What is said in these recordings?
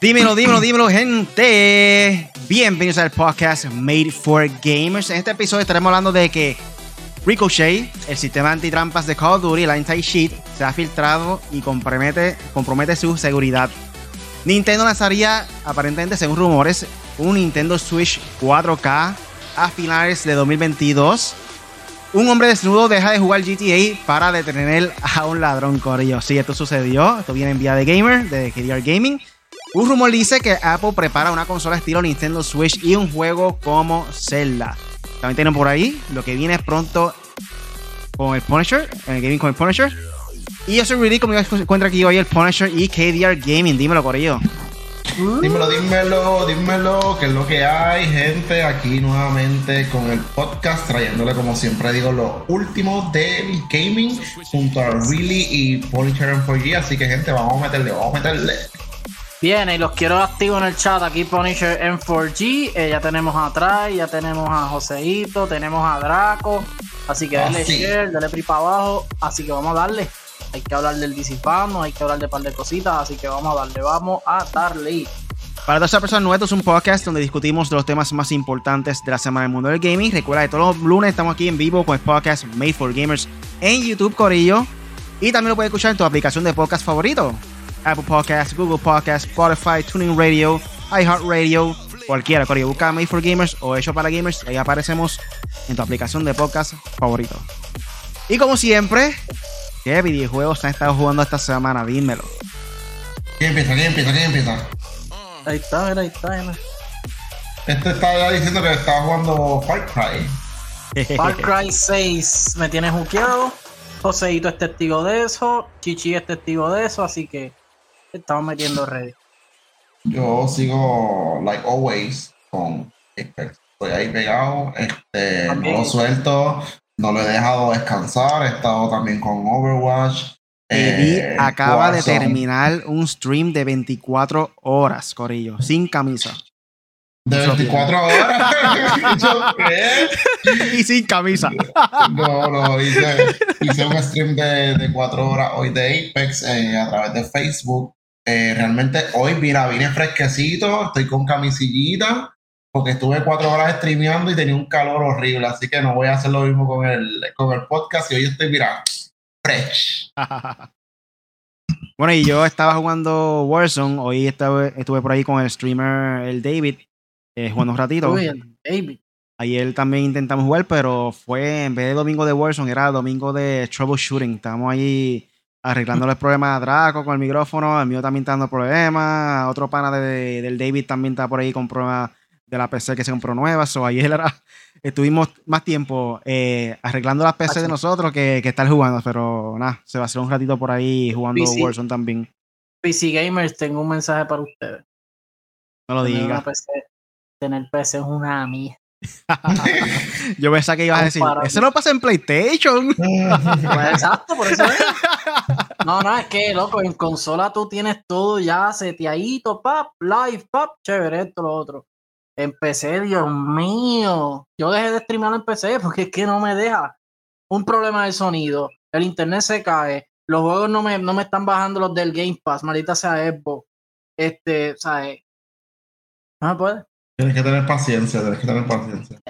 Dímelo, dímelo, dímelo, gente. Bienvenidos al podcast Made for Gamers. En este episodio estaremos hablando de que Ricochet, el sistema antitrampas de Call of Duty, el anti-cheat, se ha filtrado y compromete, compromete su seguridad. Nintendo lanzaría, aparentemente, según rumores, un Nintendo Switch 4K a finales de 2022. Un hombre desnudo deja de jugar GTA para detener a un ladrón, Corillo. Sí, esto sucedió. Esto viene en vía de Gamer, de KDR Gaming. Un rumor dice que Apple prepara una consola estilo Nintendo Switch y un juego como Zelda. También tienen por ahí lo que viene pronto con el Punisher, en el gaming con el Punisher. Y yo soy Rudy, como me encuentro aquí hoy el Punisher y KDR Gaming. Dímelo, Corillo. Dímelo, dímelo, dímelo, que es lo que hay, gente, aquí nuevamente con el podcast, trayéndole como siempre digo lo último del gaming junto a Really y Punisher en 4G, así que gente, vamos a meterle, vamos a meterle. Bien, y los quiero activos en el chat. Aquí Punisher en 4G. Eh, ya tenemos a Trai, ya tenemos a Joseito, tenemos a Draco. Así que dale share, dale pri para abajo. Así que vamos a darle. Hay que hablar del disipando, hay que hablar de un par de cositas. Así que vamos a darle, vamos a darle. Para todas las personas nuevas, es un podcast donde discutimos los temas más importantes de la semana del mundo del gaming. Recuerda que todos los lunes estamos aquí en vivo con el podcast Made for Gamers en YouTube, Corillo. Y también lo puedes escuchar en tu aplicación de podcast favorito. Apple Podcasts, Google Podcasts, Spotify, Tuning Radio, iHeartRadio, cualquiera, Corillo. Busca Made for Gamers o Hecho para Gamers. Ahí aparecemos en tu aplicación de podcast favorito. Y como siempre, ¿qué videojuegos han estado jugando esta semana? Dímelo. ¿Quién empieza? ¿Quién empieza? ¿Quién empieza? Ahí está, mira, ahí está, mira. Este estaba diciendo que estaba jugando Far Cry. Far Cry 6 me tiene juqueado. Joseito es testigo de eso. Chichi es testigo de eso. Así que estamos metiendo ready. Yo sigo, like always, con Estoy ahí pegado. Este, no lo suelto. No lo he dejado descansar. He estado también con Overwatch. Eddie eh, acaba de terminar un stream de 24 horas, Corillo, sin camisa. De 24 horas. Y sin camisa. No, no, hice, hice un stream de, de 4 horas hoy de Apex eh, a través de Facebook. Eh, realmente hoy, mira, vine fresquecito, estoy con camisillita, porque estuve 4 horas streameando y tenía un calor horrible, así que no voy a hacer lo mismo con el, con el podcast y hoy estoy, mira, fresh. bueno, y yo estaba jugando Warzone. Hoy estaba, estuve por ahí con el streamer, el David, eh, jugando un ratito. Uy, el David. Ayer también intentamos jugar, pero fue en vez de domingo de Warzone, era domingo de troubleshooting. Estábamos ahí arreglando los problemas a Draco con el micrófono. El mío también está dando problemas. Otro pana de- del David también está por ahí con problemas de la PC que se compró nueva. So, ayer era, estuvimos más tiempo eh, arreglando las PC de nosotros que, que estar jugando. Pero nada, se va a hacer un ratito por ahí jugando PC. Warzone también. PC Gamers, tengo un mensaje para ustedes. No lo digas. tener PC es una mía. Yo pensaba que ibas a decir, eso no pasa en PlayStation. Pues exacto, por eso es. No, no, es que, loco, en consola tú tienes todo ya seteadito, pap, live, pap, chévere, esto, lo otro. En PC, Dios mío. Yo dejé de streamar en PC porque es que no me deja. Un problema del sonido, el internet se cae, los juegos no me, no me están bajando los del Game Pass, maldita sea Xbox. Este, ¿sabes? No se puede. Tienes que tener paciencia, tienes que tener paciencia.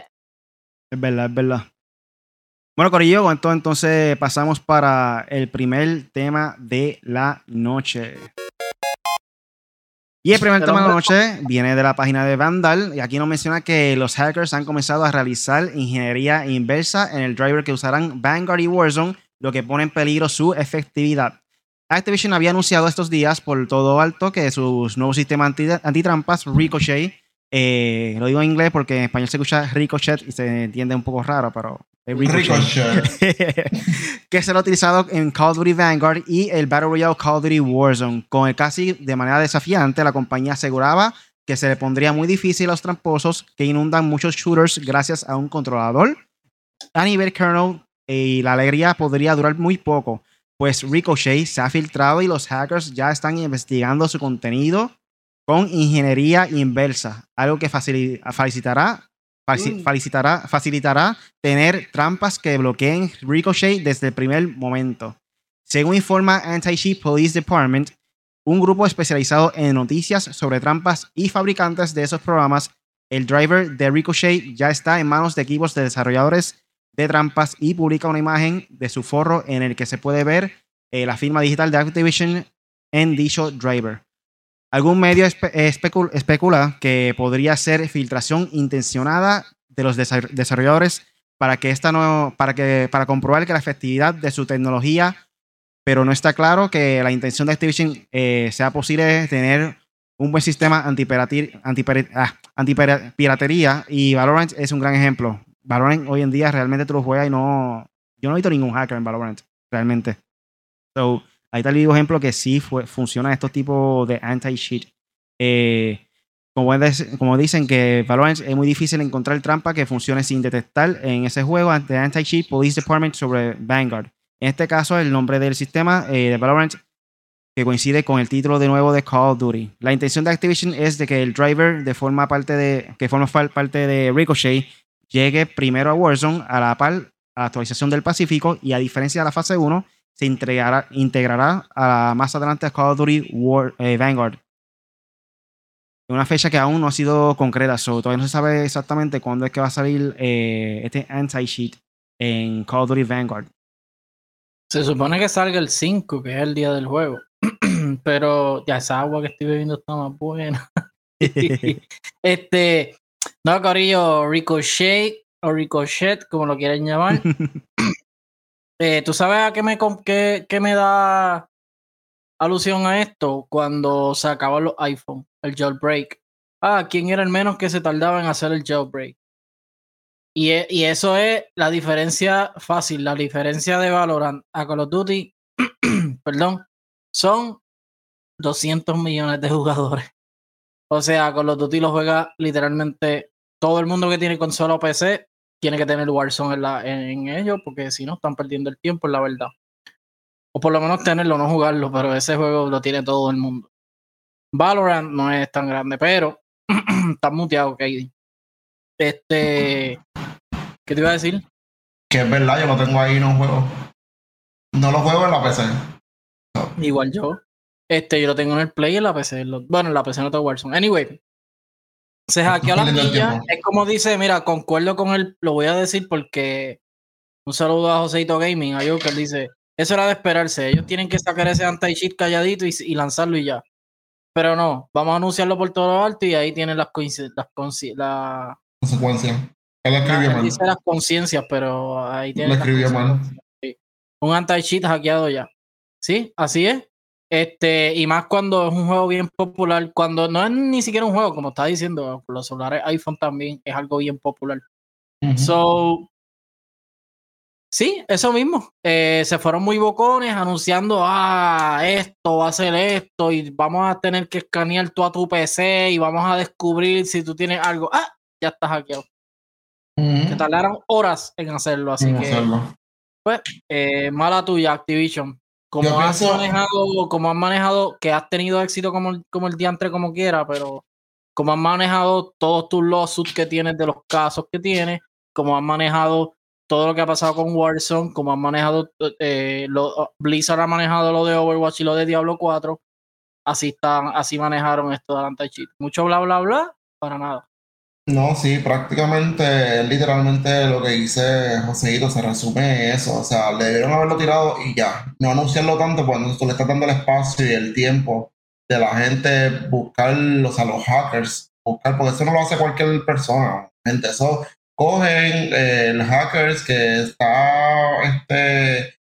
Es verdad, es verdad. Bueno, Corillo, con esto entonces pasamos para el primer tema de la noche. Y el primer tema de la noche viene de la página de Vandal. Y aquí nos menciona que los hackers han comenzado a realizar ingeniería inversa en el driver que usarán Vanguard y Warzone, lo que pone en peligro su efectividad. Activision había anunciado estos días por todo alto que sus nuevos sistemas anti- antitrampas, Ricochet, eh, lo digo en inglés porque en español se escucha Ricochet y se entiende un poco raro, pero es Ricochet. Ricochet. que será utilizado en Call of Duty Vanguard y el Battle Royale Call of Duty Warzone. Con el casi de manera desafiante, la compañía aseguraba que se le pondría muy difícil a los tramposos que inundan muchos shooters gracias a un controlador. A nivel kernel, y la alegría podría durar muy poco, pues Ricochet se ha filtrado y los hackers ya están investigando su contenido con ingeniería inversa, algo que facili- facilitará, faci- Mm. facilitará, facilitará tener trampas que bloqueen Ricochet desde el primer momento. Según informa Anti-Cheat Police Department, un grupo especializado en noticias sobre trampas y fabricantes de esos programas. El driver de Ricochet ya está en manos de equipos de desarrolladores de trampas y publica una imagen de su forro en el que se puede ver eh, la firma digital de Activision en dicho driver. Algún medio especula que podría ser filtración intencionada de los desarrolladores para que esta no, para que para comprobar que la efectividad de su tecnología pero no está claro que la intención de Activision eh, sea posible tener un buen sistema antipiratería anti y Valorant es un gran ejemplo. Valorant hoy en día realmente tú lo juegas y no... Yo no he visto ningún hacker en Valorant, realmente. Ahí está el ejemplo que sí fue, funciona estos tipos de anti-cheat. Eh, como, como, dicen que Valorant es muy difícil encontrar trampa que funcione sin detectar en ese juego ante Anti-Cheat Police Department sobre Vanguard. En este caso, el nombre del sistema eh, de Valorant que coincide con el título de nuevo de Call of Duty. La intención de Activision es de que el driver de forma parte de, que forma parte de Ricochet llegue primero a Warzone a la par a la actualización del Pacífico y a diferencia de la fase 1 se integrará, integrará a, más adelante a Call of Duty War, eh, Vanguard. Una fecha que aún no ha sido concreta, todavía no se sabe exactamente cuándo es que va a salir eh, este anti-cheat en Call of Duty Vanguard. Se supone que salga el 5, que es el día del juego. Pero ya esa agua que estoy bebiendo está más buena. este, no, Corillo, Ricochet o Ricochet, como lo quieren llamar. eh, ¿Tú sabes a qué me, qué, qué me da alusión a esto? Cuando se acaban los iPhone, el jailbreak. Ah, ¿quién era el menos que se tardaba en hacer el jailbreak? E, y, eso es la diferencia fácil, la diferencia de Valorant a Call of Duty, perdón, son 200 millones de jugadores. O sea, Call of Duty lo juega literalmente todo el mundo que tiene consola o PC tiene que tener Warzone en, la, en, ellos, porque si no están perdiendo el tiempo, es la verdad. O por lo menos tenerlo, no jugarlo, pero ese juego lo tiene todo el mundo. Valorant no es tan grande, pero está muteado, Katie. Este, ¿Qué te iba a decir? Que es verdad, yo lo tengo ahí no juego. No lo juego en la PC. Igual yo. Este, yo lo tengo en el Play y en la PC. Bueno, en la PC no tengo Warzone. Anyway. Se hackeó la milla. Es como dice, mira, concuerdo con él, lo voy a decir porque un saludo a Joseito Gaming, a Joker, dice, eso era de esperarse. Ellos tienen que sacar ese anti-cheat calladito y, lanzarlo y ya. Pero no, vamos a anunciarlo por todo lo alto y ahí tienen las, las, la... consecuencias. Dice las conciencias, pero ahí tiene. Un anti-cheat hackeado ya. Sí, así es. Este, y más cuando es un juego bien popular, cuando no es ni siquiera un juego, como está diciendo, los celulares iPhone también es algo bien popular. So, sí, eso mismo. Eh, se fueron muy bocones anunciando, ah, esto va a ser esto, y vamos a tener que escanear toda tu PC y vamos a descubrir si tú tienes algo. Ah, ya está hackeado. Que tardaron horas en hacerlo, así que. Pues, eh, mala tuya, Activision. Como has manejado, como has manejado, que has tenido éxito como, como el diantre como quiera, pero como has manejado todos tus lawsuits que tienes de los casos que tienes, como has manejado todo lo que ha pasado con Warzone, como has manejado, eh, lo, Blizzard ha manejado lo de Overwatch y lo de Diablo 4, así están, así manejaron esto de Cheat. Mucho bla bla bla, para nada. No, sí, prácticamente, literalmente lo que dice Joseito se resume eso. O sea, le debieron haberlo tirado y ya. No anunciarlo tanto cuando tú le estás dando el espacio y el tiempo de la gente buscar, o sea, los hackers, buscar, porque eso no lo hace cualquier persona. Gente, eso cogen eh, el hackers que está este,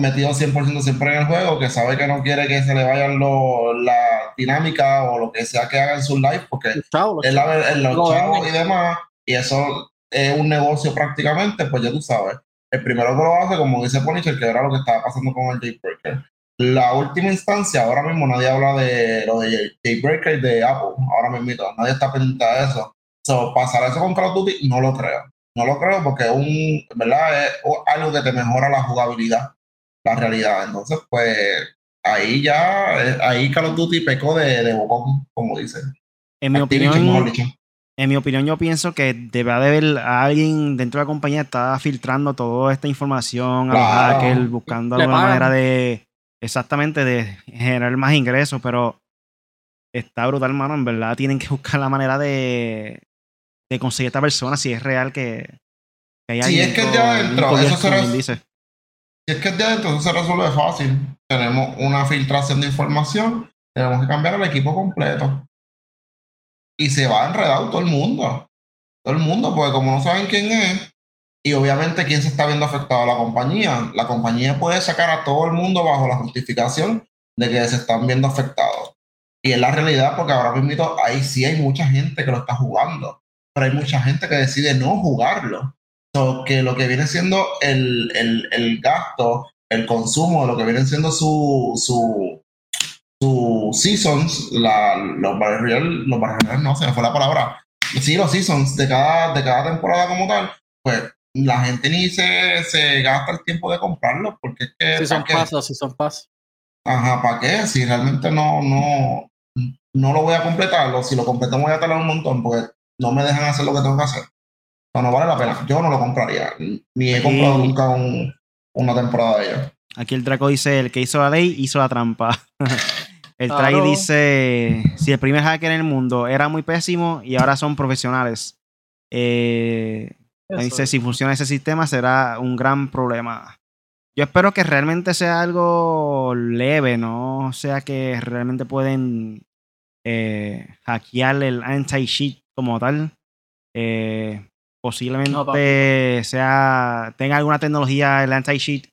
metido 100% siempre en el juego, que sabe que no quiere que se le vayan la dinámica o lo que sea que haga en su live, porque es la, los chavos y demás, y eso es un negocio prácticamente, pues ya tú sabes. El primero que lo hace, como dice Punisher, que era lo que estaba pasando con el Jailbreaker. La última instancia, ahora mismo nadie habla de lo de Jailbreaker de Apple, ahora mismo, nadie está pendiente de eso. So, pasar eso con Call of Duty, no lo creo. No lo creo porque es un, ¿verdad? Es algo que te mejora la jugabilidad la realidad. Entonces, pues ahí ya, eh, ahí Call of Duty pecó de, de bocón, como dicen. En mi opinión, en mi opinión, yo pienso que debe haber alguien dentro de la compañía que está filtrando toda esta información a los hackers, buscando alguna manera de, exactamente de generar más ingresos, pero está brutal, hermano. En verdad tienen que buscar la manera de, de conseguir a esta persona si es real que, que hay Si alguien es que ya cubierto, eso será- dice. Si es que de adentro eso se resuelve fácil. Tenemos una filtración de información, tenemos que cambiar el equipo completo. Y se va enredado todo el mundo. Todo el mundo, porque como no saben quién es, y obviamente quién se está viendo afectado, la compañía. La compañía puede sacar a todo el mundo bajo la justificación de que se están viendo afectados. Y es la realidad, porque ahora mismo ahí sí hay mucha gente que lo está jugando, pero hay mucha gente que decide no jugarlo. So, que lo que viene siendo el, el, el gasto, el consumo, lo que vienen siendo su, su, su seasons, la, los Royale- los Royale, no, se me fue la palabra. Sí, los seasons de cada, de cada temporada como tal, pues la gente ni se, se gasta el tiempo de comprarlos, porque es que... Si son pasos, si son pasos. Ajá, ¿para qué? Si realmente no, no, no lo voy a completarlo, si lo completo voy a tardar un montón, porque no me dejan hacer lo que tengo que hacer. No, no vale la pena. Yo no lo compraría. Ni he Aquí- comprado nunca un- una temporada de ellos. Aquí el Draco dice, el que hizo la ley hizo la trampa. el Claro. Trai dice, si el primer hacker en el mundo era muy pésimo y ahora son profesionales. Eh, dice, si funciona ese sistema será un gran problema. Yo espero que realmente sea algo leve, no sea que realmente pueden eh, hackear el anti-cheat como tal. Eh, posiblemente No, sea tenga alguna tecnología el anti-cheat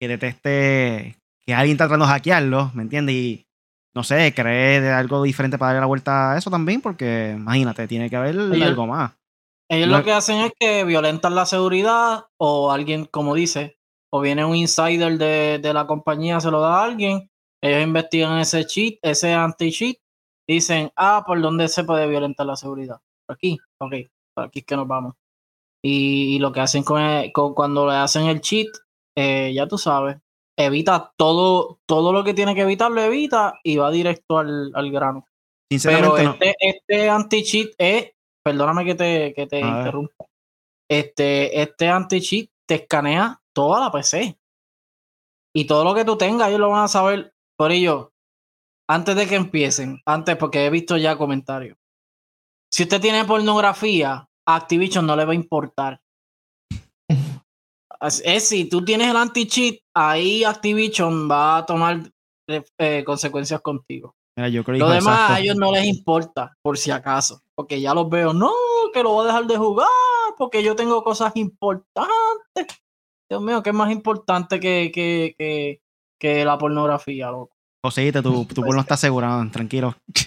que detecte que alguien está tratando de hackearlo, ¿me entiendes? Y no sé, cree de algo diferente para darle la vuelta a eso también, porque imagínate, tiene que haber Ellos- algo más. Ellos No- lo que hacen es que violentan la seguridad o alguien, como dice, o viene un insider de, de la compañía, se lo da a alguien, ellos investigan ese cheat, ese anti-cheat, dicen, ah, ¿por dónde se puede violentar la seguridad? Aquí, ok, aquí es que nos vamos. Y, y lo que hacen con, el- con- cuando le hacen el cheat, eh, ya tú sabes, evita todo, todo lo que tiene que evitar, lo evita y va directo al, al grano. Pero no. este, este anti-cheat es, perdóname que te, que te A ver. interrumpa. Este, este anti-cheat te escanea toda la PC. Y todo lo que tú tengas, ellos lo van a saber. Por ello, antes de que empiecen, antes, porque he visto ya comentarios. Si usted tiene pornografía, a Activision no le va a importar. Es, si tú tienes el anti-cheat, ahí Activision va a tomar eh, eh, consecuencias contigo. Mira, yo creo Lo demás a ellos no les importa, por si acaso. Porque ya los veo, no, que lo voy a dejar de jugar, porque yo tengo cosas importantes. Dios mío, ¿qué es más importante que, que, que, que la pornografía, loco? Joseita, tu, tu pueblo está asegurado, tranquilo.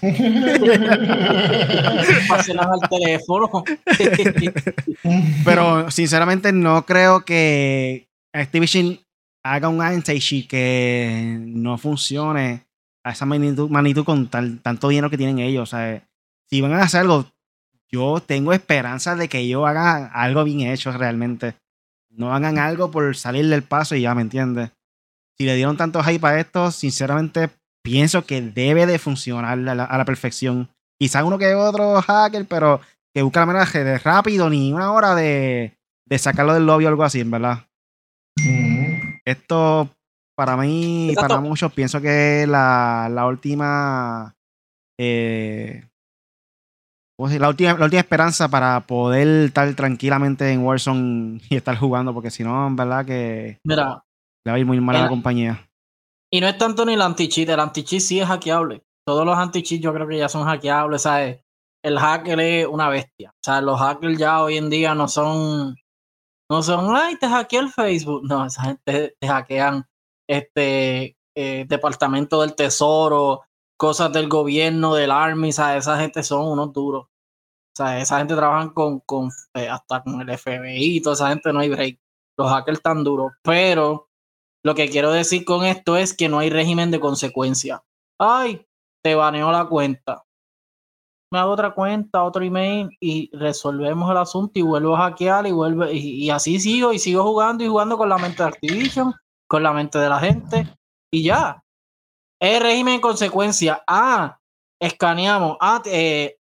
Al teléfono. Pero sinceramente no creo que Activision haga un anti-cheat que no funcione a esa magnitud, magnitud con tal, tanto dinero que tienen ellos. O sea, si van a hacer algo, yo tengo esperanza de que ellos hagan algo bien hecho realmente. No hagan algo por salir del paso y ya, ¿me entiendes? Si le dieron tanto hype a esto, sinceramente pienso que debe de funcionar a la, a la perfección. Quizá uno que otro hacker, pero que busca la manera de rápido, ni una hora de, de sacarlo del lobby o algo así, en verdad. Esto, para mí, Exacto. para muchos, pienso que la, la última. eh, la, última, la última esperanza para poder estar tranquilamente en Warzone y estar jugando, porque si no, en verdad que Mira, le va a ir muy mal a la compañía. y no es tanto ni el anti-cheat, el anti-cheat sí es hackeable. Todos los anti-cheats yo creo que ya son hackeables, ¿sabes? El hacker es una bestia. O sea, los hackers ya hoy en día no son, no son, ay, te hackeé el Facebook. No, esa gente te hackean este eh, departamento del tesoro, cosas del gobierno, del army, ¿sabes? Esa gente son unos duros. O sea, esa gente trabajan con, con eh, hasta con el FBI, toda esa gente no hay break. Los hackers están duros, pero lo que quiero decir con esto es que no hay régimen de consecuencia. Ay, te baneó la cuenta. Me hago otra cuenta, otro email y resolvemos el asunto y vuelvo a hackear y vuelve y, así sigo y sigo jugando y jugando con la mente de Activision, con la mente de la gente y ya. El régimen de consecuencia. Ah, escaneamos. Ah, eh,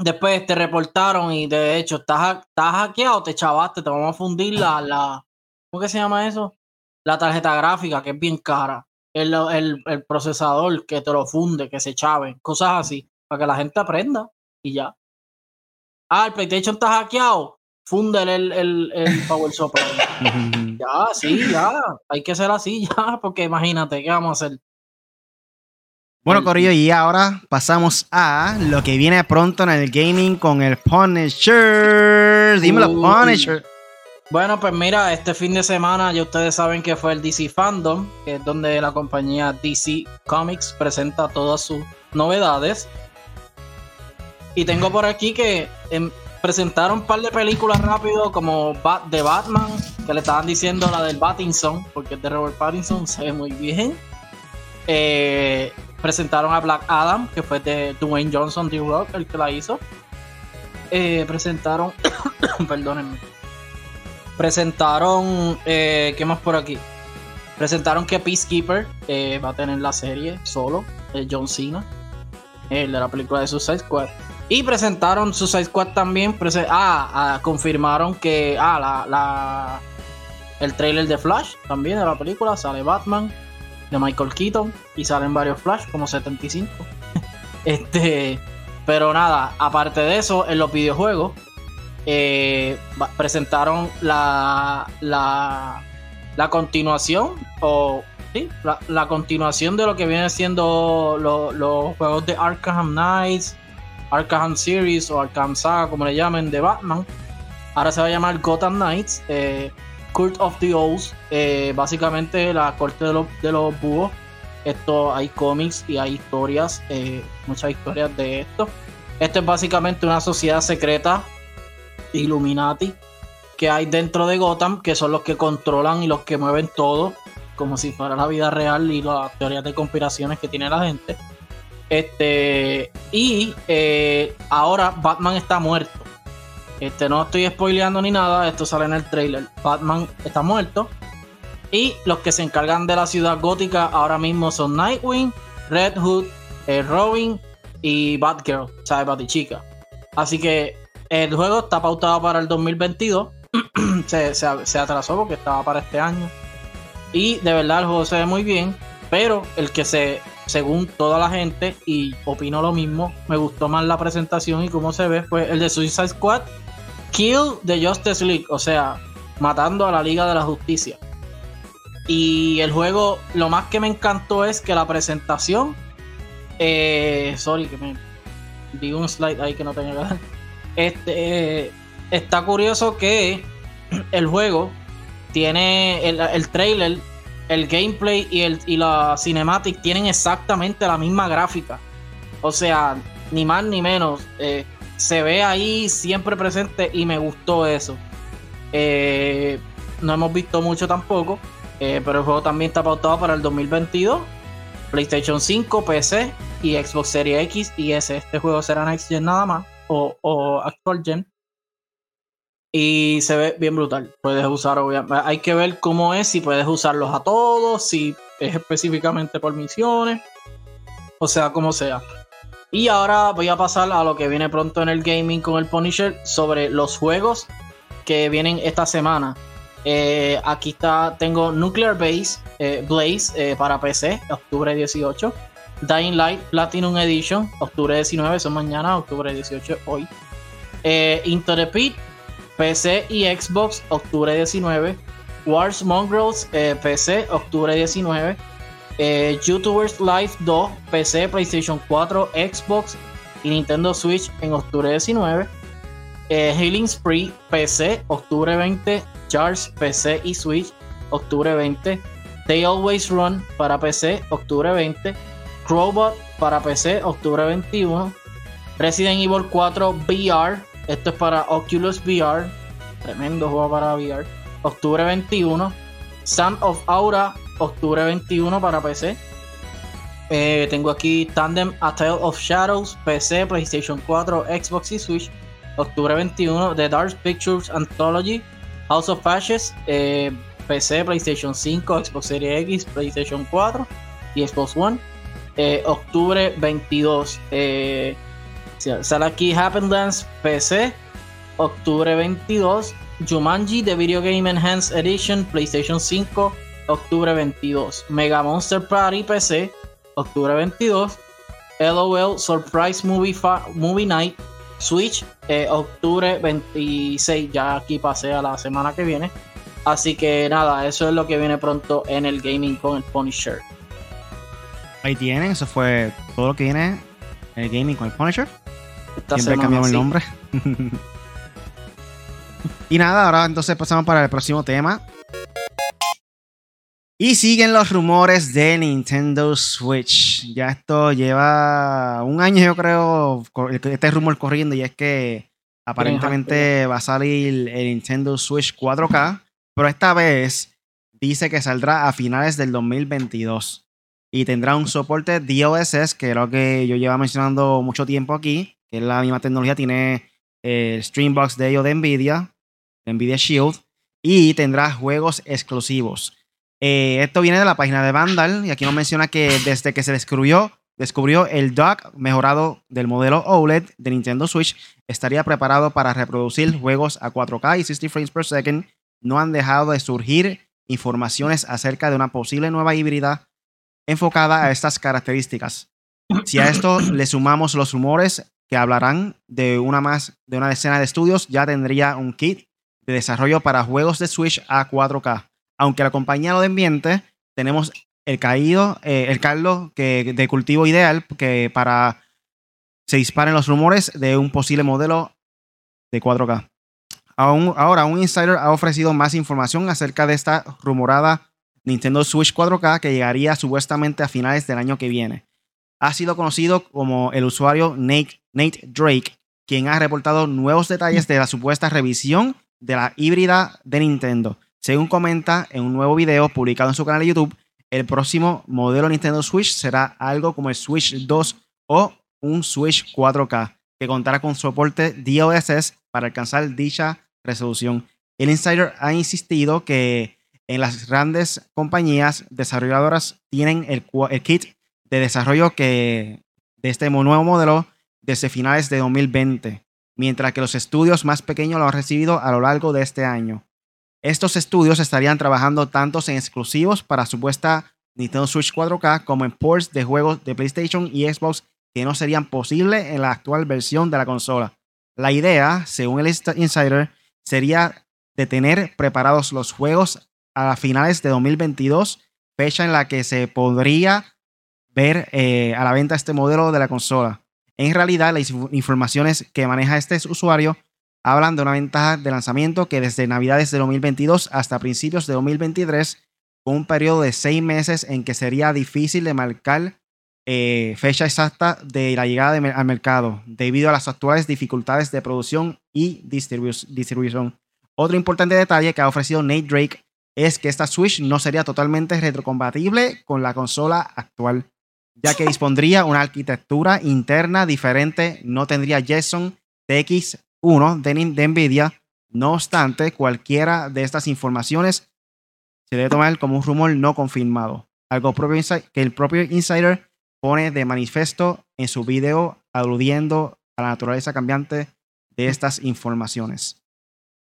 después te reportaron y de hecho estás, estás hackeado, te chavaste, te vamos a fundir la, la ¿cómo que se llama eso? La tarjeta gráfica, que es bien cara. el, el, el procesador que te lo funde, que se chave, cosas así, para que la gente aprenda y ya. Ah, el PlayStation está hackeado. Fúndele el, el, el Power Supply. ya, sí, ya. Hay que ser así, ya, porque imagínate, ¿qué vamos a hacer? Bueno, Corillo, y ahora pasamos a lo que viene pronto en el gaming con el Punisher. Dímelo. Punisher. Bueno, pues mira, este fin de semana ya ustedes saben que fue el DC Fandom, que es donde la compañía DC Comics presenta todas sus novedades. Y tengo por aquí que em, presentaron un par de películas rápido como Bat de Batman, que le estaban diciendo la del Pattinson, porque el de Robert Pattinson se ve muy bien. Eh, presentaron a Black Adam, que fue de Dwayne Johnson, The Rock, el que la hizo. Eh, presentaron, perdónenme presentaron eh, qué más por aquí presentaron que Peacekeeper eh, va a tener la serie solo de John Cena el de la película de Suicide Squad. Y presentaron Suicide Squad también ah, ah, confirmaron que ah, la, la- el trailer de Flash también de la película sale Batman de Michael Keaton y salen varios Flash como 75 este pero nada aparte de eso en los videojuegos eh, presentaron la, la, la continuación o la, continuación de lo que viene siendo lo- los juegos de Arkham Knights, Arkham Series o Arkham Saga, como le llamen, de Batman. Ahora se va a llamar Gotham Knights, eh, Court of the Owls, eh, básicamente la corte de los, de los búhos. Esto hay cómics y hay historias, eh, muchas historias de esto. Esto es básicamente una sociedad secreta Illuminati que hay dentro de Gotham, que son los que controlan y los que mueven todo, como si fuera la vida real y las teorías de conspiraciones que tiene la gente. Este, y eh, ahora Batman está muerto. Este, no estoy spoileando ni nada, esto sale en el trailer. Batman está muerto. Y los que se encargan de la ciudad gótica ahora mismo son Nightwing, Red Hood, eh, Robin y Batgirl, sea, Batichica. Así que el juego está pautado para el 2022. se, se- atrasó porque estaba para este año. Y de verdad el juego se ve muy bien. Pero el que se, según toda la gente, y opino lo mismo, me gustó más la presentación y cómo se ve, fue el de Suicide Squad. Kill the Justice League. O sea, matando a la Liga de la Justicia. Y el juego, lo más que me encantó es que la presentación. eh, sorry, que me di un slide ahí que no tenía que dar. Este, está curioso que el juego tiene el, el trailer, el gameplay y, el, y la cinematic tienen exactamente la misma gráfica. O sea, ni más ni menos. eh, se ve ahí siempre presente y me gustó eso. Eh, no hemos visto mucho tampoco, eh, pero el juego también está pautado para el 2022. PlayStation 5, PC y Xbox Series X y S. Este juego será Next Gen nada más o, Actual Gen. Y se ve bien brutal. Puedes usar, obviamente. Hay que ver cómo es, si puedes usarlos a todos, si es específicamente por misiones. O sea, como sea. Y ahora voy a pasar a lo que viene pronto en el gaming con el Punisher sobre los juegos que vienen esta semana. Eh, aquí está, tengo Nuclear Base, eh, Blaze eh, para PC, octubre 18. Dying Light Platinum Edition, octubre 19, eso es mañana, octubre 18, hoy. Eh, PC y Xbox, octubre 19. Wars Mongrels, eh, PC, octubre 19. Eh, YouTubers Live 2, PC, PlayStation 4, Xbox y Nintendo Switch en octubre 19. Eh, Healing Spree, PC, octubre 20. Charge, PC y Switch, octubre 20. They Always Run para PC, octubre 20. Crowbot para PC, octubre 21. Resident Evil 4 VR, esto es para Oculus VR, tremendo juego para VR, octubre 21. Sound of Aura, octubre 21 para PC. Eh, tengo aquí Tandem A Tale of Shadows, PC, PlayStation 4, Xbox y Switch, octubre 21. The Dark Pictures Anthology, House of Ashes, eh, PC, PlayStation 5, Xbox Series X, PlayStation 4 y Xbox One. Eh, octubre 22. Eh, sale aquí Happen Dance PC. Octubre 22. Jumanji The Video Game Enhanced Edition PlayStation 5, octubre 22. Mega Monster Party PC, octubre 22. LOL Surprise Movie, Movie Night, Switch, eh, octubre 26. Ya aquí pasé a la semana que viene. Así que nada, eso es lo que viene pronto en el gaming con el Punisher. Ahí tienen, eso fue todo lo que viene en el gaming con el Punisher. Esta Siempre cambiamos el nombre. y nada, ahora entonces pasamos para el próximo tema. Y siguen los rumores de Nintendo Switch. Ya esto lleva un año, yo creo, este rumor corriendo. Y es que aparentemente va a salir el Nintendo Switch 4K. Pero esta vez dice que saldrá a finales del 2022. Y tendrá un soporte DLSS, que es lo que yo llevo mencionando mucho tiempo aquí. Que es la misma tecnología. Tiene el Streambox de ellos de Nvidia. Nvidia Shield. Y tendrá juegos exclusivos. Eh, esto viene de la página de Vandal y aquí nos menciona que desde que se descubrió, descubrió el dock mejorado del modelo OLED de Nintendo Switch, estaría preparado para reproducir juegos a 4K y 60 frames per second. No han dejado de surgir informaciones acerca de una posible nueva híbrida enfocada a estas características. Si a esto le sumamos los rumores que hablarán de una más de una decena de estudios, ya tendría un kit de desarrollo para juegos de Switch a 4K aunque la compañía lo desmiente, tenemos el caído, eh, el caldo que, de cultivo ideal que para se disparen los rumores de un posible modelo de 4K. Aún, ahora, un insider ha ofrecido más información acerca de esta rumorada Nintendo Switch 4K que llegaría supuestamente a finales del año que viene. Ha sido conocido como el usuario Nate, Nate Drake, quien ha reportado nuevos detalles de la supuesta revisión de la híbrida de Nintendo. Según comenta en un nuevo video publicado en su canal de YouTube, el próximo modelo Nintendo Switch será algo como el Switch 2 o un Switch 4K, que contará con soporte DLSS para alcanzar dicha resolución. El insider ha insistido que en las grandes compañías desarrolladoras tienen el, kit de desarrollo que de este nuevo modelo desde finales de 2020, mientras que los estudios más pequeños lo han recibido a lo largo de este año. Estos estudios estarían trabajando tanto en exclusivos para supuesta Nintendo Switch 4K como en ports de juegos de PlayStation y Xbox que no serían posibles en la actual versión de la consola. La idea, según el insider, sería de tener preparados los juegos a finales de 2022, fecha en la que se podría ver eh, a la venta este modelo de la consola. En realidad, las inf- informaciones que maneja este usuario hablan de una ventaja de lanzamiento que desde Navidades de 2022 hasta principios de 2023, con un periodo de seis meses en que sería difícil de marcar eh, fecha exacta de la llegada al mercado, debido a las actuales dificultades de producción y distribu- distribución. Otro importante detalle que ha ofrecido Nate Drake es que esta Switch no sería totalmente retrocompatible con la consola actual, ya que dispondría una arquitectura interna diferente, no tendría JSON TX1 de, de Nvidia. No obstante, cualquiera de estas informaciones se debe tomar como un rumor no confirmado, algo que el propio insider pone de manifiesto en su video aludiendo a la naturaleza cambiante de estas informaciones.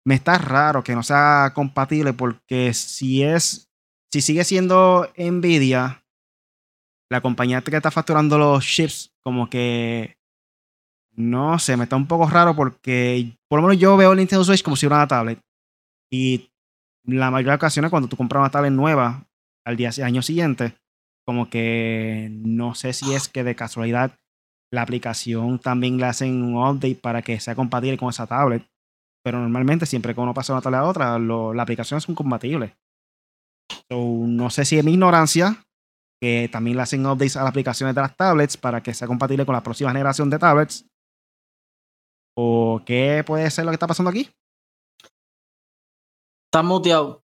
Me está raro que no sea compatible porque si es, si sigue siendo Nvidia, la compañía que está facturando los chips, como que no sé, me está un poco raro porque por lo menos yo veo el Nintendo Switch como si fuera una tablet. Y la mayoría de ocasiones cuando tú compras una tablet nueva al día año siguiente, como que no sé si es que de casualidad la aplicación también le hacen un update para que sea compatible con esa tablet. Pero normalmente siempre que uno pasa de una tablet a otra, lo- las aplicaciones son compatibles. So, no sé si es mi ignorancia que también le hacen updates a las aplicaciones de las tablets para que sea compatible con la próxima generación de tablets. ¿O qué puede ser lo que está pasando aquí? Estás muteado.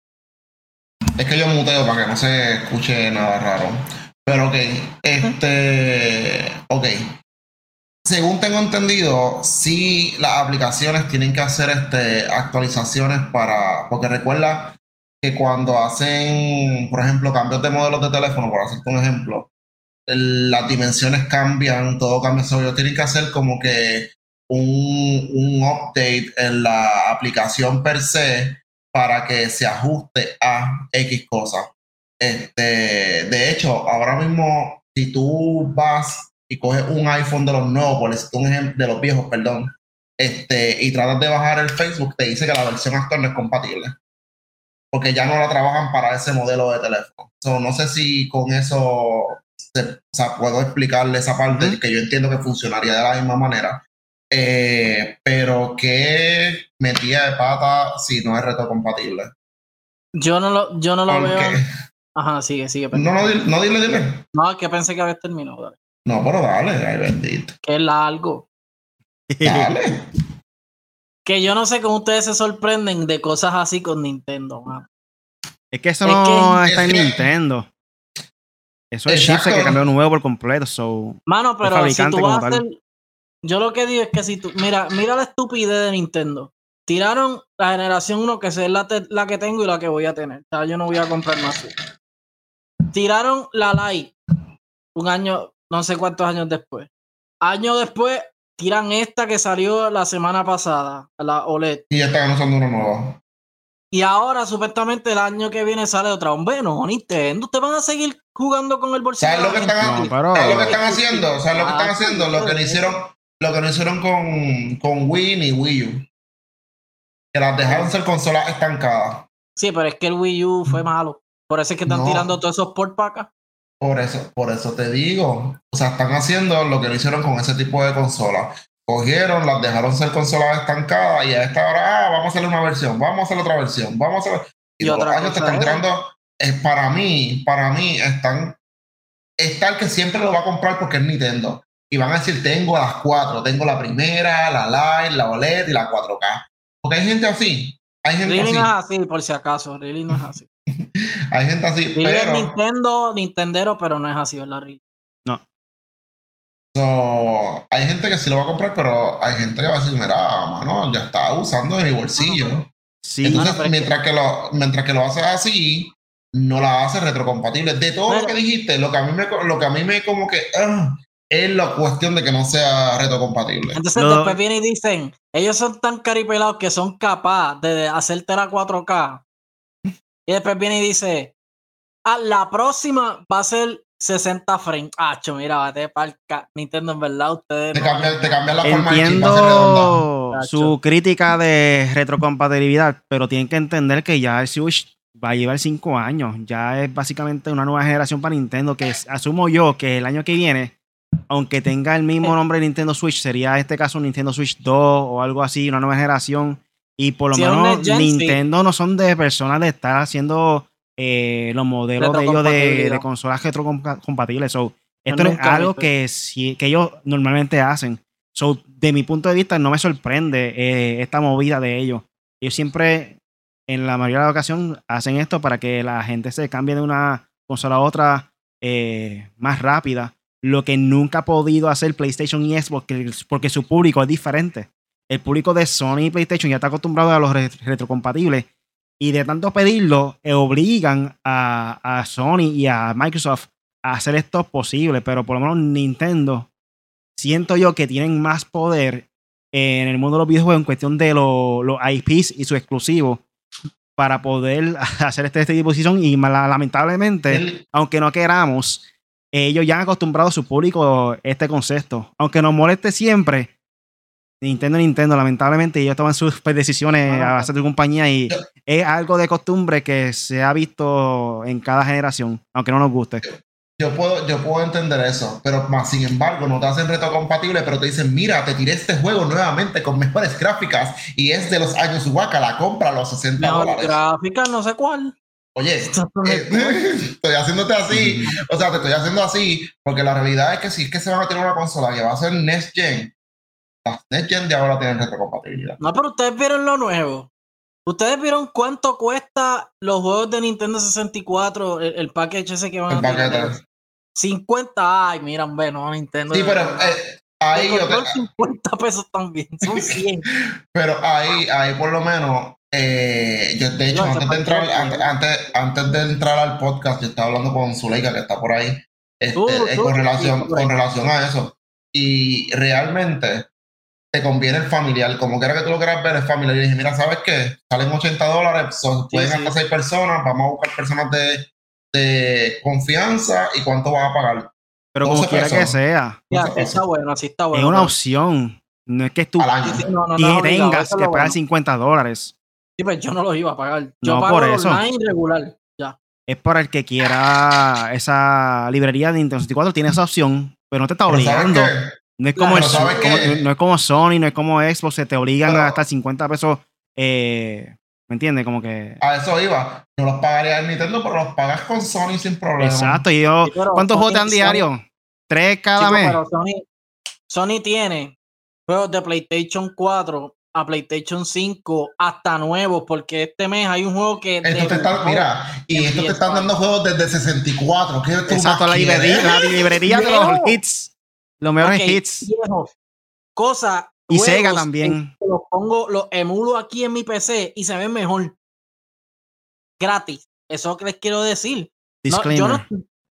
Es que yo muteo para que no se escuche nada raro. Pero ok, este. Ok. Según tengo entendido, sí las aplicaciones tienen que hacer este, actualizaciones para. Porque recuerda que cuando hacen, por ejemplo, cambios de modelos de teléfono, por hacerte un ejemplo, las dimensiones cambian, todo cambia. So, ellos tienen que hacer como que un, un update en la aplicación per se para que se ajuste a X cosas. Este, de hecho, ahora mismo, si tú vas y coges un iPhone de los nuevos, por decirte un ejemplo, de los viejos, perdón, este, y tratas de bajar el Facebook, te dice que la versión actual no es compatible. Porque ya no la trabajan para ese modelo de teléfono. So, no sé si con eso se- o sea, puedo explicarle esa parte que yo entiendo que funcionaría de la misma manera. Eh, pero que metía de pata si no es retrocompatible. Yo no lo, yo no lo veo. Ajá, sigue, sigue. No, no, no, dile, dile. No, que pensé que habías terminado. dale. No, pero dale, ay bendito. Que es largo. Dale. Que yo no sé cómo ustedes se sorprenden de cosas así con Nintendo, mano. Es que eso Es no que- está en que- Nintendo. Eso es Exacto. chipset que cambió nuevo por completo. So, Mano, pero si tú vas a hacer. Yo lo que digo es que si tú. Mira, mira la estupidez de Nintendo. Tiraron la generación 1, que es la, te- la que tengo y la que voy a tener. O sea, yo no voy a comprar más. Tiraron la Lite un año, no sé cuántos años después. Año después, tiran esta que salió la semana pasada, la OLED. Y ya están usando uno nuevo. Y ahora, supuestamente, el año que viene sale otra. Hombre, no, Nintendo. Ustedes van a seguir jugando con el bolsillo. ¿Sabes lo que de la están, gente? No, pero- ¿sabes lo que están haciendo? ¿Sabes lo que están Ah, haciendo? Lo que no hicieron, lo que no hicieron con, con Wii ni Wii U. Que las dejaron ser consolas estancadas. Sí, pero es que el Wii U fue malo. Por eso es que están No. tirando todos esos port para acá. Por eso, por eso te digo. O sea, están haciendo lo que no hicieron con ese tipo de consolas. Cogieron, las dejaron ser consolas estancadas y a esta hora, ah, vamos a hacerle una versión, vamos a hacer otra versión, vamos a hacer. Y, Y otra años te están es- tirando. Es para mí, para mí, están. Está el que siempre lo va a comprar porque es Nintendo. Y van a decir, tengo las cuatro, tengo la primera, la Lite, la OLED y la 4K. Porque hay gente así. Hay gente Really así. no es así, por si acaso. Really no es así. Hay gente así. Pero, Nintendo, Nintendero, pero no es así, ¿verdad? Really? So, hay gente que sí lo va a comprar, pero hay gente que va a decir, mira, mano, ya está usando de mi bolsillo. sí, Entonces, Mano, pero es mientras, que... lo, mientras que lo haces así, no la hace retrocompatible. De todo lo Pero- que dijiste, lo que a mí me, lo que a mí me como que ah, es la cuestión de que no sea retrocompatible. Entonces No. después vienen y dicen, ellos son tan caripelados que son capaces de hacerte la 4K. Y después viene y dice, ah, la próxima va a ser 60 frames. Acho, mira, vete pa'l ca- Nintendo, en verdad, ustedes. Te no- cambia, te cambia la forma de chip, a su crítica de retrocompatibilidad, pero tienen que entender que ya el Switch va a llevar cinco años. Ya es básicamente una nueva generación para Nintendo, que es- asumo yo que el año que viene, aunque tenga el mismo nombre de Nintendo Switch, sería en este caso un Nintendo Switch 2 o algo así, una nueva generación. Y por lo Si menos. Nintendo no son de personas de estar haciendo eh, los modelos de ellos de, de consolas retrocompatibles. So, esto no es algo que, sí- que ellos normalmente hacen. So, de mi punto de vista, no me sorprende eh, esta movida de ellos. Ellos siempre, en la mayoría de las ocasiones, hacen esto para que la gente se cambie de una consola a otra eh, más rápida. Lo que nunca ha podido hacer PlayStation y Xbox, que- porque su público es diferente. El público de Sony y PlayStation ya está acostumbrado a los re- retrocompatibles. Y de tanto pedirlo, eh, obligan a, a Sony y a Microsoft a hacer esto posible. Pero por lo menos Nintendo, siento yo que tienen más poder en el mundo de los videojuegos en cuestión de lo- los IPs y sus exclusivos para poder hacer este, este tipo de decisión. Y lamentablemente, aunque no queramos, ellos ya han acostumbrado a su público a este concepto. Aunque nos moleste siempre, Nintendo, Nintendo, lamentablemente ellos toman sus pues, decisiones Ah, a base de compañía y es algo de costumbre que se ha visto en cada generación, aunque no nos guste. Yo puedo, yo puedo entender eso, pero más sin embargo no te hacen retrocompatible, pero te dicen, mira, te tiré este juego nuevamente con mejores gráficas y es de los años Waka, la compra a los 60 Mejor dólares. gráfica, no sé cuál. Oye, eh, estoy haciéndote así, o sea, te estoy haciendo así, porque la realidad es que si es que se van a tener una consola que va a ser Next Gen, las Next Gen de ahora tienen retrocompatibilidad. No, pero ustedes vieron lo nuevo. ¿Ustedes vieron cuánto cuesta los juegos de Nintendo 64, el, el package ese que van El a paquete. 50, ay, mira, bueno, Nintendo. Sí, pero eh, ahí yo te- costó 50 pesos también, son 100. Pero ahí, ahí por lo menos, eh, yo de hecho, No, antes de entrar, antes, antes, antes de entrar al podcast, yo estaba hablando con Zuleika, que está por ahí, este, Tú, eh, tú, con, relación, sí, por ahí. con relación a eso. Y realmente te conviene el familiar, como quiera que tú lo quieras ver, es familiar. Y dije, mira, ¿sabes qué? Salen 80 dólares, son- Sí, pueden sí. hasta seis personas, vamos a buscar personas de de confianza y cuánto vas a pagar. Pero como 12 quiera que sea, Ya, está bueno, así está es bueno. una pero- opción. No es que tú. Sí, no, no, no, tengas es que pagar bueno. 50 dólares. Sí, pues yo no los iba a pagar. Yo No, pago por el eso. online regular. Ya. Es para el que quiera esa librería de Nintendo 64, tiene esa opción, pero no te está Pero ¿sabes obligando. No es como, no es como Sony, no es como Xbox, se te obligan Pero- a gastar 50 pesos. eh, ¿Me entiendes? Como que. A eso iba. No los pagaría el Nintendo, pero los pagas con Sony sin problema. Exacto. Y yo, Sí, ¿cuántos Sony- juegos te dan Sony- diario? ¿Tres cada Chico, mes? pero Sony, Sony tiene juegos de PlayStation 4 a PlayStation 5 hasta nuevos, porque este mes hay un juego que. Esto te están, mira, y esto te PS4. están dando juegos desde 64. ¿Qué tú Exacto, la librería, la librería de los hits. Los mejores Ok, hits. viejo, Cosa. Y juegos Sega también. que Los pongo, los emulo aquí en mi PC y se ven mejor. Gratis. Eso que les quiero decir. No, Disclaimer. yo no,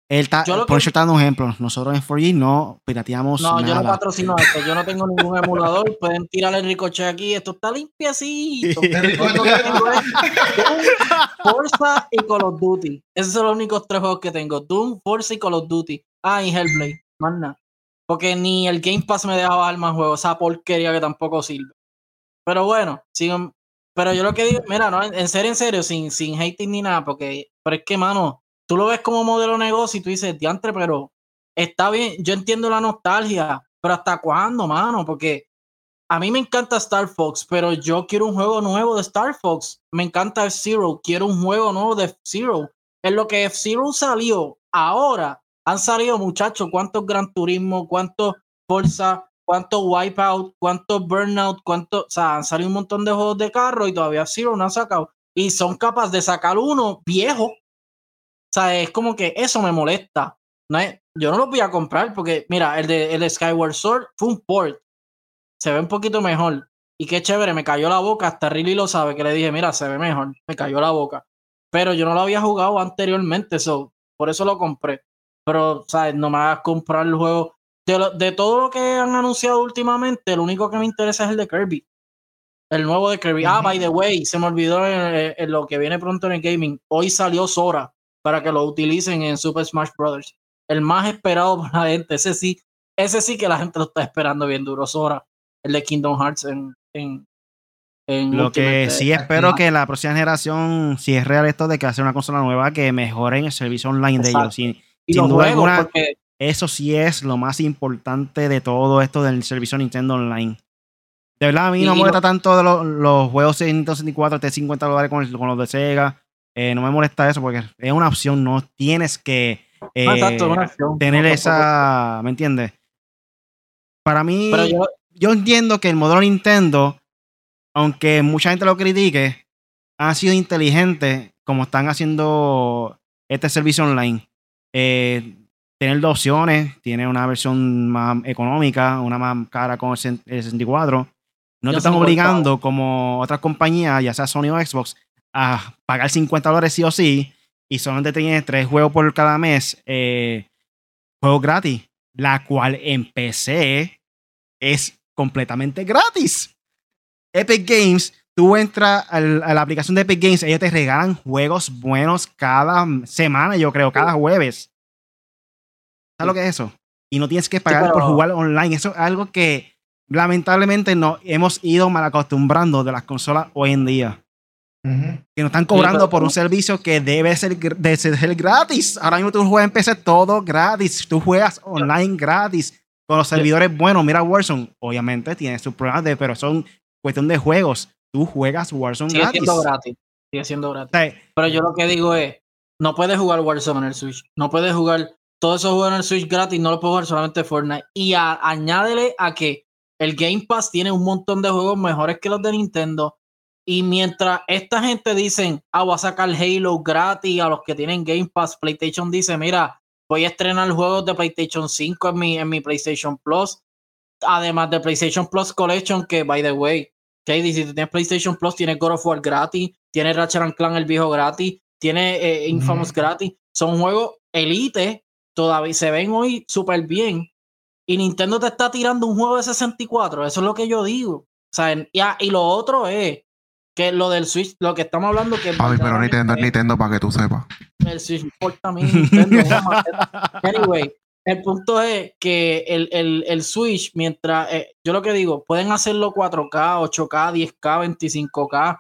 Él está, yo lo por eso está dando un ejemplo. Nosotros en 4G no pirateamos no, yo no patrocino esto. Yo no tengo ningún emulador. Pueden tirarle el ricochet aquí. Esto está. El que tengo es Doom, Forza y Call of Duty. Esos son los únicos tres juegos que tengo. Doom, Forza y Call of Duty. Ah, y Hellblade. Más nada. Porque ni el Game Pass me deja bajar más juegos. Esa porquería que tampoco sirve. Pero bueno, sigan. Pero yo lo que digo, mira, no, en serio, en serio, sin, sin hating ni nada, porque, pero es que, mano, tú lo ves como modelo de negocio y tú dices, diantre, pero está bien, yo entiendo la nostalgia, pero ¿hasta cuándo, mano? Porque a mí me encanta Star Fox, pero yo quiero un juego nuevo de Star Fox. Me encanta F-Zero, quiero un juego nuevo de F-Zero. En lo que F-Zero salió, ahora han salido, muchachos, cuántos Gran Turismo, cuántos Forza, cuántos Wipeout, cuántos Burnout, cuántos, o sea, han salido un montón de juegos de carro y todavía F-Zero no han sacado. Y son capaces de sacar uno viejo. O sea, es como que eso me molesta. No yo no lo voy a comprar porque, mira, el de, el de Skyward Sword fue un port. Se ve un poquito mejor. Y qué chévere, me cayó la boca. Hasta Riley lo sabe, que le dije, mira, se ve mejor. Me cayó la boca. Pero yo no lo había jugado anteriormente, so, por eso lo compré. Pero, ¿sabes? No me hagas comprar el juego. De, lo- de todo lo que han anunciado últimamente, el único que me interesa es el de Kirby. El nuevo de Kirby. Ah, by the way, se me olvidó en, en lo que viene pronto en el gaming. Hoy salió Sora para que lo utilicen en Super Smash Bros. El más esperado por la gente. Ese sí, ese sí que la gente lo está esperando bien duro. Sora, el de Kingdom Hearts en. en, en Lo que sí eh, espero que la próxima generación, si es real esto de que hacer una consola nueva, que mejoren el servicio online de ellos. Exacto. Sin- y sin los duda juegos, alguna, porque eso sí es lo más importante de todo esto del servicio Nintendo Online. De verdad, a mí Y- no me molesta lo- tanto de los, los juegos de Nintendo 64 de 50 dólares con, el- con los de Sega. Eh, no me molesta eso porque es una opción, no tienes que eh, no, exacto, es una acción. tener No, esa, ¿me entiendes? Para mí, Pero yo, yo entiendo que el modelo Nintendo, aunque mucha gente lo critique, ha sido inteligente como están haciendo este servicio online. Eh, tener dos opciones, tiene una versión más económica, una más cara con el sen- el 64. No Ya te están obligando como otras compañías, ya sea Sony o Xbox, a pagar 50 dólares sí o sí y solamente tienes tres juegos por cada mes, eh, juegos gratis, la cual en PC es completamente gratis. Epic Games, tú entras al- a la aplicación de Epic Games, ellos te regalan juegos buenos cada semana, yo creo, cada jueves. ¿Sabes lo que es eso? Y no tienes que pagar por pero- jugar online. Eso es algo que lamentablemente nos hemos ido mal acostumbrando de las consolas hoy en día. Que nos están cobrando pero- por un servicio que debe ser, gr- de ser gratis. Ahora mismo tú juegas en PC todo gratis. Tú juegas online gratis. Con los servidores buenos. Mira Warzone. Obviamente tiene sus problemas de, pero son cuestión de juegos. Tú juegas Warzone sigue gratis. siendo gratis. Sigue siendo gratis. Pero yo lo que digo es, no puedes jugar Warzone en el Switch. No puedes jugar todos esos juegos en el Switch gratis, no lo puedes jugar solamente Fortnite. Y a- añádele a que el Game Pass tiene un montón de juegos mejores que los de Nintendo. Y mientras esta gente dicen, ah, voy a sacar Halo gratis a los que tienen Game Pass, PlayStation dice, mira, voy a estrenar juegos de PlayStation 5 en mi, en mi PlayStation Plus. Además de PlayStation Plus Collection, que by the way, Katie, si tú tienes PlayStation Plus, tienes God of War gratis, tienes Ratchet and Clank el viejo gratis, tienes eh, Infamous Ujú. gratis. Son juegos elite, todavía se ven hoy súper bien. Y Nintendo te está tirando un juego de 64, eso es lo que yo digo. O sea, y, ah, y lo otro es, que lo del Switch, lo que estamos hablando que Ay, pero Nintendo es Nintendo para que tú sepas. el Switch importa a mí Nintendo. anyway, el punto es que el, el, el Switch, mientras eh, yo lo que digo, pueden hacerlo 4K, 8K, 10K, 25K,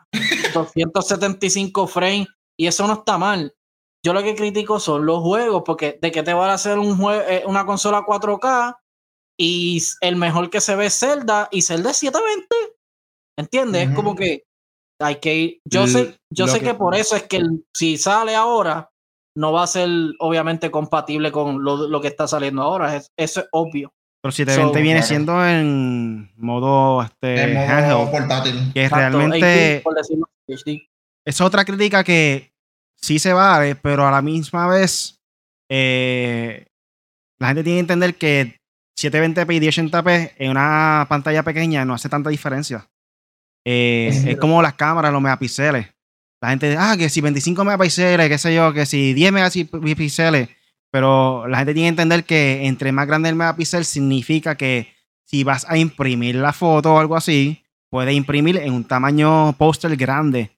275 frames, y eso no está mal. Yo lo que critico son los juegos, porque de que te van a hacer un jue- eh, una consola 4K y el mejor que se ve es Zelda y Zelda es 720. ¿Entiendes? Es como que hay que ir. Yo sé, yo lo sé que- que por eso es que el- si sale ahora, no va a ser obviamente compatible con lo, lo que está saliendo ahora. Es- eso es obvio. Pero 720 So, viene claro. siendo en modo este, En modo handheld. portátil. Que Exacto, realmente 18, por decirlo, HD. es otra crítica que sí se vale, pero a la misma vez eh, la gente tiene que entender que 720p y 1080p en una pantalla pequeña no hace tanta diferencia. Eh, Es es como las cámaras, los megapíxeles. La gente dice, ah, que si 25 megapíxeles, qué sé yo, que si 10 megapíxeles. Pero la gente tiene que entender que entre más grande el megapíxel significa que si vas a imprimir la foto o algo así, puedes imprimir en un tamaño póster grande.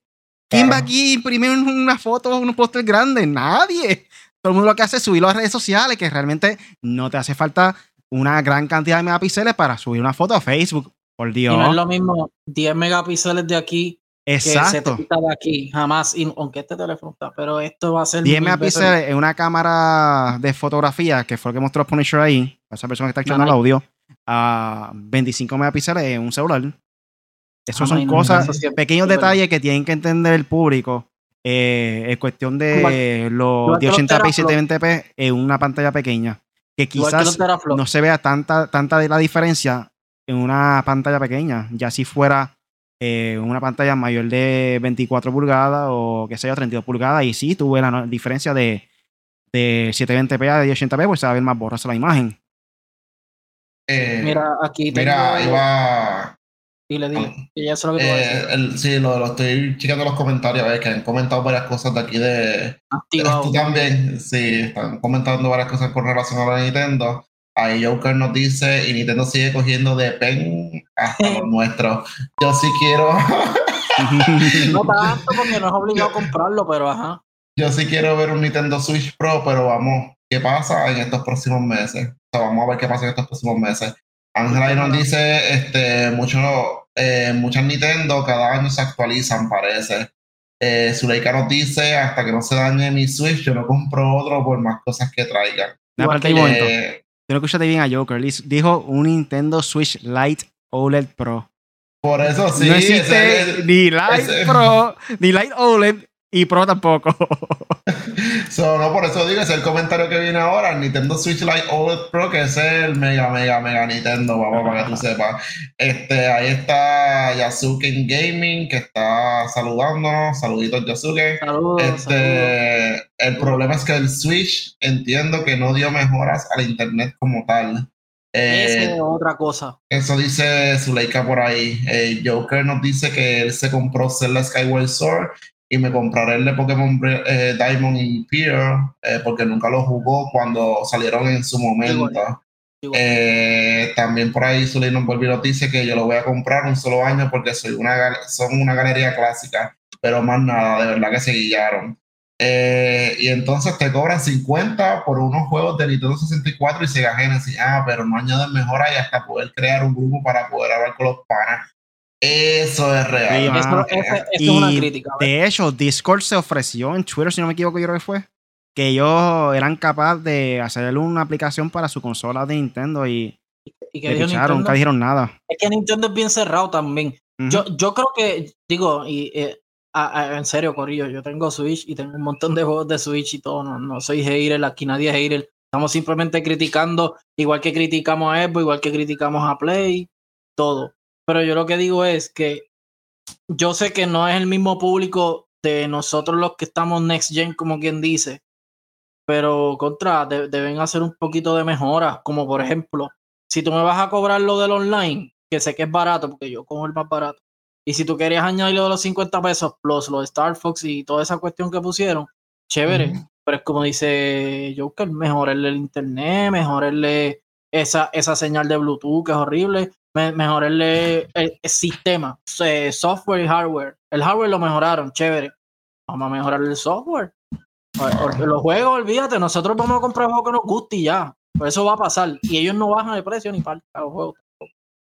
¿Quién va aquí a imprimir un- una foto o un póster grande? Nadie. Todo el mundo lo que hace es subirlo a redes sociales, que realmente no te hace falta una gran cantidad de megapíxeles para subir una foto a Facebook. Por Y Dios. no es lo mismo 10 megapíxeles de aquí que Exacto. 70 de aquí. Jamás. Y, aunque este teléfono está, pero esto va a ser. 10 mil veces- megapíxeles en una cámara de fotografía, que fue lo que mostró Punisher ahí, para esa persona que está escuchando el audio, a 25 megapíxeles en un celular. Esas Ajá, son cosas, pequeños detalles que tienen que entender el público. Eh, en cuestión de los igual que los 1080p y teraflops. 720p en una pantalla pequeña. Que quizás no se vea tanta, tanta de la diferencia en una pantalla pequeña. Ya si fuera eh, una pantalla mayor de 24 pulgadas o que sea 32 pulgadas, y sí tuve la no- diferencia de, de 720p a 1080p, pues se va a ver más borrosa la imagen. Eh, Mira, aquí tengo. mira, iba. Dile, dile. que ya sé lo que te voy a decir. Eh, el- sí, lo, lo estoy checando los comentarios, a ver, que han comentado varias cosas de aquí de, Activado. Tú también, sí, están comentando varias cosas con relación a la Nintendo. Ahí Joker nos dice, y Nintendo sigue cogiendo de pen hasta los nuestros. Yo sí quiero, No tanto porque no es obligado a comprarlo, pero ajá. yo sí quiero ver un Nintendo Switch Pro, pero vamos, ¿qué pasa en estos próximos meses? O sea, vamos a ver qué pasa en estos próximos meses. Ángela ahí nos dice, este, mucho, eh, muchas Nintendo cada año se actualizan, parece. Eh, Zuleika nos dice, hasta que no se dañe mi Switch, yo no compro otro por más cosas que traigan. Igual parte. Eh, Tú no escuchaste bien a Joker. Dijo un Nintendo Switch Lite OLED Pro. por eso sí, no ese- existe ni Lite ese- Pro, ni Lite OLED y Pro tampoco. So, no, por eso digo, es el comentario que viene ahora, Nintendo Switch Lite OLED Pro, que es el mega, mega, mega Nintendo, vamos, para que tú sepas. Este, ahí está Yasuke Gaming, que está saludándonos, saluditos Yasuke. Saludos. saludos. Este, el problema es que el Switch entiendo que no dio mejoras al internet como tal. Eh, Esa es otra cosa. eso dice Zuleika por ahí. Eh, Joker nos dice que él se compró Zelda Skyward Sword y me compraré el de Pokémon eh, Diamond Imperial eh, porque nunca lo jugó cuando salieron en su momento. Igual. Igual. Eh, también por ahí y nos dice que yo lo voy a comprar un solo año porque soy una, son una galería clásica, pero más nada, de verdad que se guillaron. Eh, y entonces te cobran 50 por unos juegos de Nintendo 64 y Sega Genesis. Ah, pero no añaden mejora y hasta poder crear un grupo para poder hablar con los panas. Eso es real. Sí, Eso, eso es Y una crítica. De hecho, Discord se ofreció en Twitter, si no me equivoco, yo creo que fue, que ellos eran capaces de hacerle una aplicación para su consola de Nintendo y Y que picharon, nunca dijeron nada. es que Nintendo es bien cerrado también. Yo, yo creo que, digo, y eh, a- a- en serio, Corillo, yo tengo Switch y tengo un montón de juegos de Switch y todo. No, no soy hater, aquí nadie es hater. Estamos simplemente criticando, igual que criticamos a Xbox, igual que criticamos a Play, todo. Pero yo lo que digo es que yo sé que no es el mismo público de nosotros los que estamos next gen, como quien dice. Pero contra, de- deben hacer un poquito de mejoras, como por ejemplo, si tú me vas a cobrar lo del online, que sé que es barato, porque yo cojo el más barato, y si tú querías añadir lo de los 50 pesos plus lo de Star Fox y toda esa cuestión que pusieron, chévere. Pero es como dice Joker, mejorarle el internet, mejorarle esa, esa señal de Bluetooth que es horrible. Me, mejorarle el, el sistema, eh, software y hardware. El hardware lo mejoraron, chévere. Vamos a mejorar el software. Porque los juegos, olvídate, nosotros vamos a comprar juegos que nos guste y ya. Pues eso va a pasar. Y ellos no bajan el precio ni para los juegos.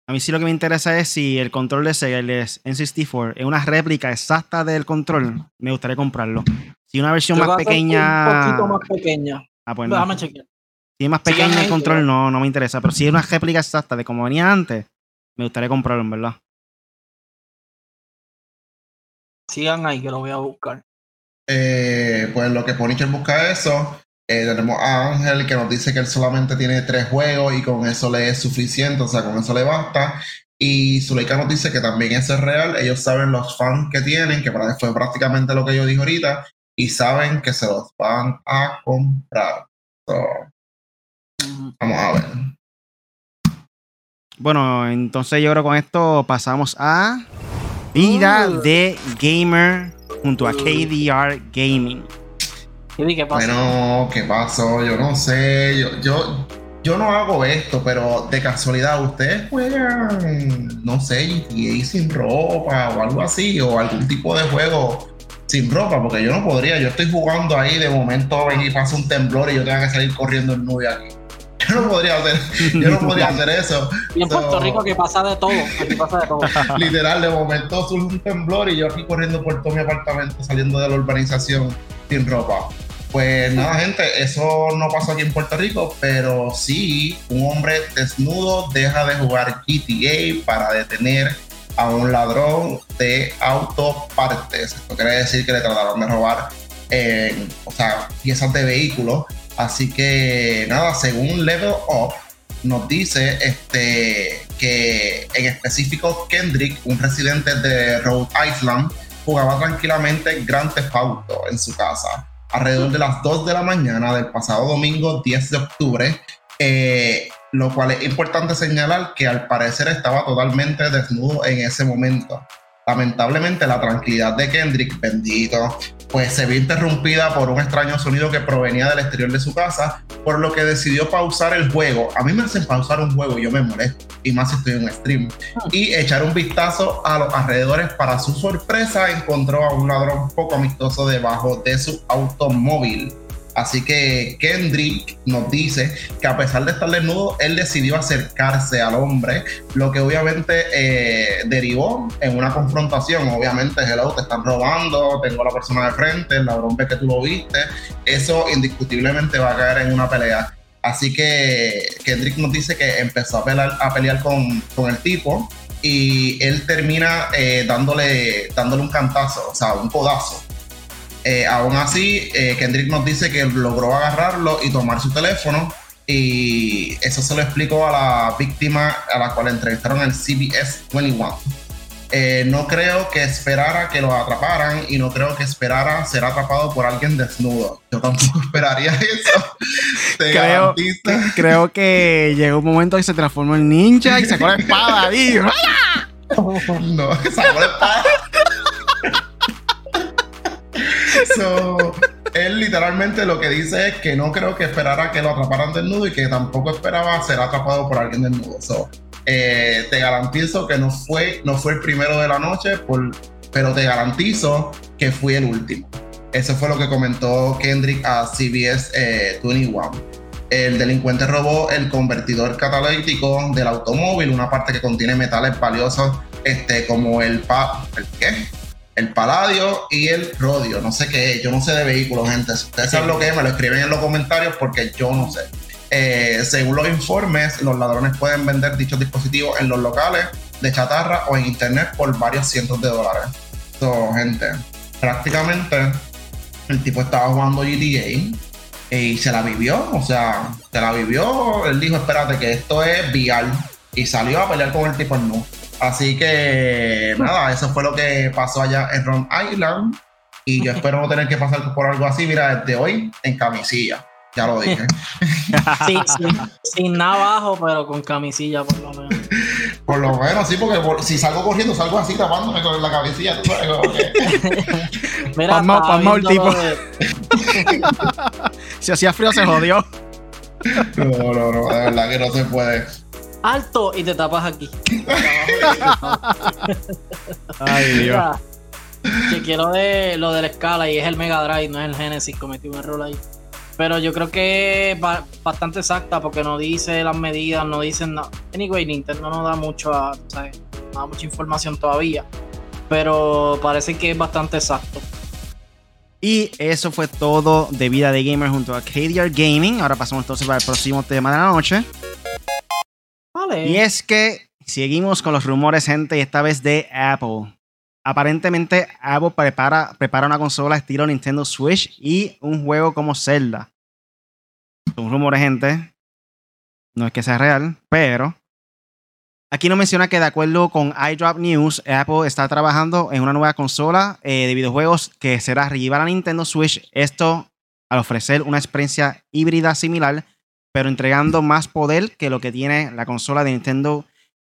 A mí sí lo que me interesa es si el control de Sega, el N64, es una réplica exacta del control, me gustaría comprarlo. Si una versión más pequeña... Un poquito más pequeña. Ah, pues Déjame no. chequear. Si es más Sigan pequeño el control, no, no me interesa. Pero si es una réplica exacta de como venía antes, me gustaría comprarlo, en verdad. Sigan ahí que lo voy a buscar. Eh, pues lo que Punisher busca eso. eh, tenemos a Ángel que nos dice que él solamente tiene tres juegos y con eso le es suficiente, o sea, con eso le basta. Y Zuleika nos dice que también eso es real. Ellos saben los fans que tienen, que para- fue prácticamente lo que yo dije ahorita, y saben que se los van a comprar. So, vamos a ver. Bueno, entonces yo creo que con esto pasamos a Vida Uh. de Gamer junto a KDR Gaming. ¿Qué pasa? Bueno, ¿qué pasó? Yo no sé. Yo, yo, yo no hago esto, pero de casualidad, ¿ustedes juegan, no sé, GTA sin ropa o algo así? O algún tipo de juego sin ropa? Porque yo no podría. Yo estoy jugando ahí, de momento ven y pasa un temblor y yo tengo que salir corriendo en nube aquí. Yo no podría hacer, yo no podría hacer eso. y en Puerto Rico que pasa de todo. Aquí pasa de todo. Literal, de momento surge un temblor y yo aquí corriendo por todo mi apartamento, saliendo de la urbanización sin ropa. Pues nada, gente, eso no pasó aquí en Puerto Rico, pero sí, un hombre desnudo deja de jugar GTA para detener a un ladrón de autopartes. Esto quiere decir que le trataron de robar, eh, o sea, piezas de vehículos. Así que nada, según Level Up, nos dice este, que en específico Kendrick, un residente de Rhode Island, jugaba tranquilamente Grand Theft Auto en su casa alrededor de las 2 de la mañana del pasado domingo 10 de octubre, eh, lo cual es importante señalar que al parecer estaba totalmente desnudo en ese momento. Lamentablemente la tranquilidad de Kendrick, bendito, pues se vio interrumpida por un extraño sonido que provenía del exterior de su casa, por lo que decidió pausar el juego. A mí me hacen pausar un juego y yo me molesto, y más si estoy en un stream. Y echar un vistazo a los alrededores. Para su sorpresa, encontró a un ladrón poco amistoso debajo de su automóvil. Así que Kendrick nos dice que a pesar de estar desnudo, él decidió acercarse al hombre, lo que obviamente eh, derivó en una confrontación. Obviamente, hello, te están robando, tengo a la persona de frente, el ladrón ve que tú lo viste. Eso indiscutiblemente va a caer en una pelea. Así que Kendrick nos dice que empezó a pelear, a pelear con, con el tipo y él termina eh, dándole, dándole un cantazo, o sea, un codazo. Eh, aún así, eh, Kendrick nos dice que logró agarrarlo y tomar su teléfono y eso se lo explicó a la víctima a la cual entrevistaron en CBS 21. Eh, no creo que esperara que lo atraparan y no creo que esperara ser atrapado por alguien desnudo. Yo tampoco esperaría eso. Te Creo, creo que llegó un momento que se transformó en ninja y sacó la espada y No, sacó la espada. So, él literalmente lo que dice es que no creo que esperara que lo atraparan desnudo y que tampoco esperaba ser atrapado por alguien desnudo. So, eh, te garantizo que no fue, no fue el primero de la noche, pero te garantizo que fui el último. Eso fue lo que comentó Kendrick a CBS eh, 21. El delincuente robó el convertidor catalítico del automóvil, una parte que contiene metales valiosos este, como el, pa ¿el qué? El paladio y el rodio. No sé qué es, yo no sé de vehículos, gente. Si ustedes saben lo que es, me lo escriben en los comentarios porque yo no sé. Eh, según los informes, los ladrones pueden vender dichos dispositivos en los locales de chatarra o en internet por varios cientos de dólares. So, gente, prácticamente el tipo estaba jugando GTA y se la vivió, o sea, se la vivió. Él dijo, espérate, que esto es VR. Y salió a pelear con el tipo en nu. Así que nada, eso fue lo que pasó allá en Rhode Island. Y yo espero no tener que pasar por algo así, mira, desde hoy en camisilla. Ya lo dije. Sí, sin, sin nada abajo, pero con camisilla por lo menos. Por lo menos, sí, porque por- si salgo corriendo, salgo así tapándome con la camisilla. tú sabes, Mira, pasmao el tipo. de- si hacía frío se jodió. No, no, no, de verdad que no se puede. Alto y te tapas aquí. Ay, Dios. Que quiero de lo de la escala y es el Mega Drive, no es el Genesis, cometí un error ahí. Pero yo creo que es ba- bastante exacta porque no dice las medidas, no dicen nada. Anyway, Nintendo no da mucho a, ¿sabes? No da mucha información todavía. Pero parece que es bastante exacto. Y eso fue todo de Vida de Gamer junto a KDR Gaming. Ahora pasamos entonces para el próximo tema de la noche. Y es que seguimos con los rumores, gente, y esta vez de Apple. Aparentemente, Apple prepara, prepara una consola estilo Nintendo Switch y un juego como Zelda. Son rumores, gente. No es que sea real, pero. Aquí nos menciona que, de acuerdo con iDrop News, Apple está trabajando en una nueva consola eh, de videojuegos que será rival a Nintendo Switch. Esto al ofrecer una experiencia híbrida similar pero entregando más poder que lo que tiene la consola de Nintendo,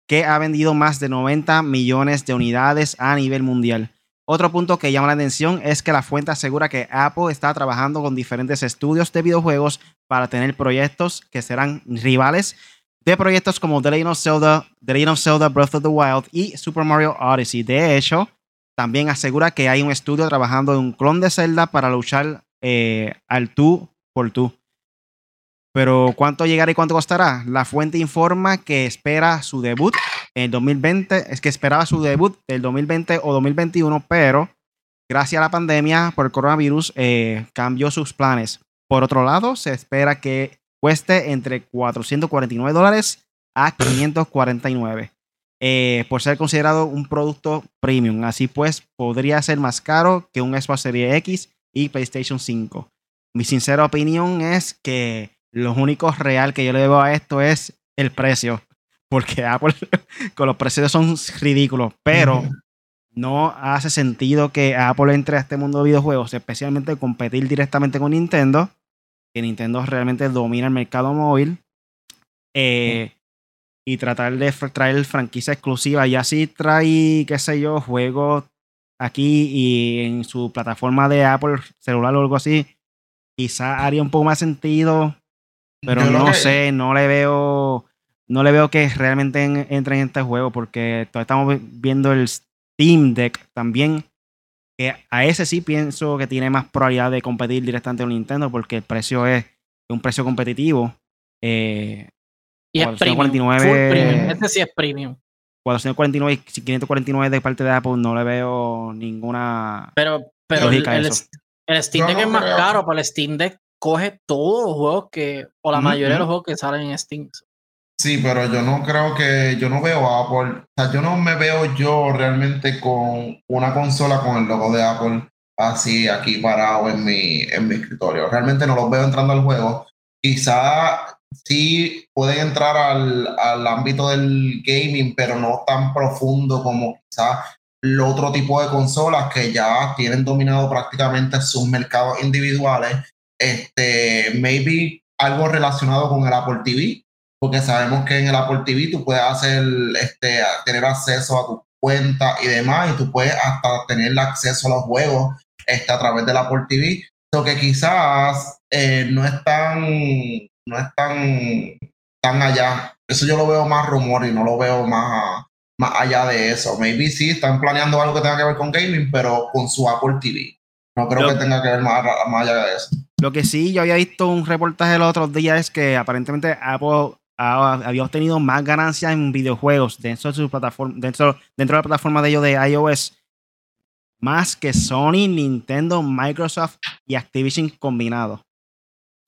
que ha vendido más de 90 millones de unidades a nivel mundial. Otro punto que llama la atención es que la fuente asegura que Apple está trabajando con diferentes estudios de videojuegos para tener proyectos que serán rivales de proyectos como The Legend of Zelda, The Legend of Zelda Breath of the Wild y Super Mario Odyssey. De hecho, también asegura que hay un estudio trabajando en un clon de Zelda para luchar eh, al tú por tú. Pero ¿cuánto llegará y cuánto costará? La fuente informa que espera su debut en el 2020, es que esperaba su debut del 2020 o 2021, pero gracias a la pandemia por el coronavirus eh, cambió sus planes. Por otro lado, se espera que cueste entre 449 dólares a 549 eh, por ser considerado un producto premium. Así pues, podría ser más caro que un Xbox Series X y PlayStation 5. Mi sincera opinión es que lo único real que yo le veo a esto es el precio. Porque Apple con los precios son ridículos. Pero no hace sentido que Apple entre a este mundo de videojuegos, especialmente competir directamente con Nintendo. Que Nintendo realmente domina el mercado móvil. eh, y tratar de traer franquicia exclusiva. Y así trae, qué sé yo, juegos aquí y en su plataforma de Apple celular o algo así. Quizá haría un poco más sentido. Pero Yo no que- sé, no le veo. No le veo que realmente en- entre en este juego. Porque todavía estamos vi- viendo el Steam Deck también. Que a ese sí pienso que tiene más probabilidad de competir directamente con Nintendo. Porque el precio es un precio competitivo. Eh, y es premium. 449. Full premium. Este sí es premium. 449 y 549 de parte de Apple no le veo ninguna. Pero, pero el, Lógica el- eso. el Steam Deck no es más creo. caro, pero el Steam Deck coge todos los juegos que, o la Ujú, mayoría de los juegos que salen en Steam. Sí, pero yo no creo que, yo no veo a Apple, o sea, yo no me veo yo realmente con una consola con el logo de Apple así aquí parado en mi, en mi escritorio. Realmente no los veo entrando al juego. Quizá sí pueden entrar al, al ámbito del gaming, pero no tan profundo como quizá el otro tipo de consolas que ya tienen dominado prácticamente sus mercados individuales. Este, maybe algo relacionado con el Apple TV, porque sabemos que en el Apple TV tú puedes hacer, este, tener acceso a tu cuenta y demás, y tú puedes hasta tener acceso a los juegos este, a través del Apple TV. Lo que quizás eh, no es tan, no es tan, tan allá. Eso yo lo veo más rumor y no lo veo más, más allá de eso. Maybe sí están planeando algo que tenga que ver con gaming, pero con su Apple TV. No creo Lo- que tenga que ver más, más allá de eso. Lo que sí, yo había visto un reportaje los otros días es que aparentemente Apple ha- había obtenido más ganancias en videojuegos dentro de su plataforma, dentro, dentro de la plataforma de ellos de iOS, más que Sony, Nintendo, Microsoft y Activision combinados.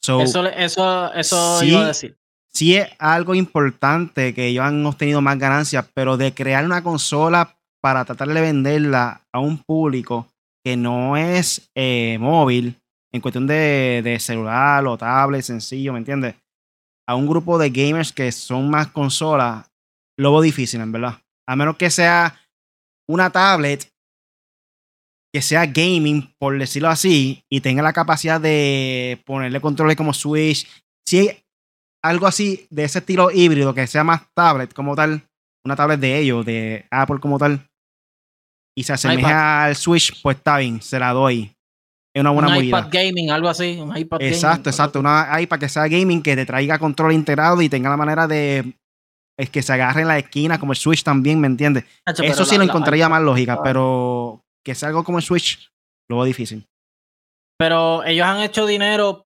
So, Eso, eso, eso Sí. iba a decir. sí es algo importante que ellos han obtenido más ganancias, pero de crear una consola para tratar de venderla a un público que no es eh, móvil, en cuestión de, de celular o tablet sencillo, ¿me entiendes? A un grupo de gamers que son más consolas, lo difícil, en verdad. A menos que sea una tablet que sea gaming, por decirlo así, y tenga la capacidad de ponerle controles como Switch. Si hay algo así de ese estilo híbrido, que sea más tablet como tal, una tablet de ellos, de Apple como tal, y se asemeja al Switch, pues está bien, se la doy. es una buena un movida. iPad gaming, algo así. Un iPad Exacto, gaming, exacto. Una iPad que sea gaming, que te traiga control integrado y tenga la manera de es que se agarre en la esquina, como el Switch también, ¿me entiendes? Eso pero sí la- lo encontraría más lógica, pero que sea algo como el Switch, lo veo difícil. Pero ellos han hecho dinero.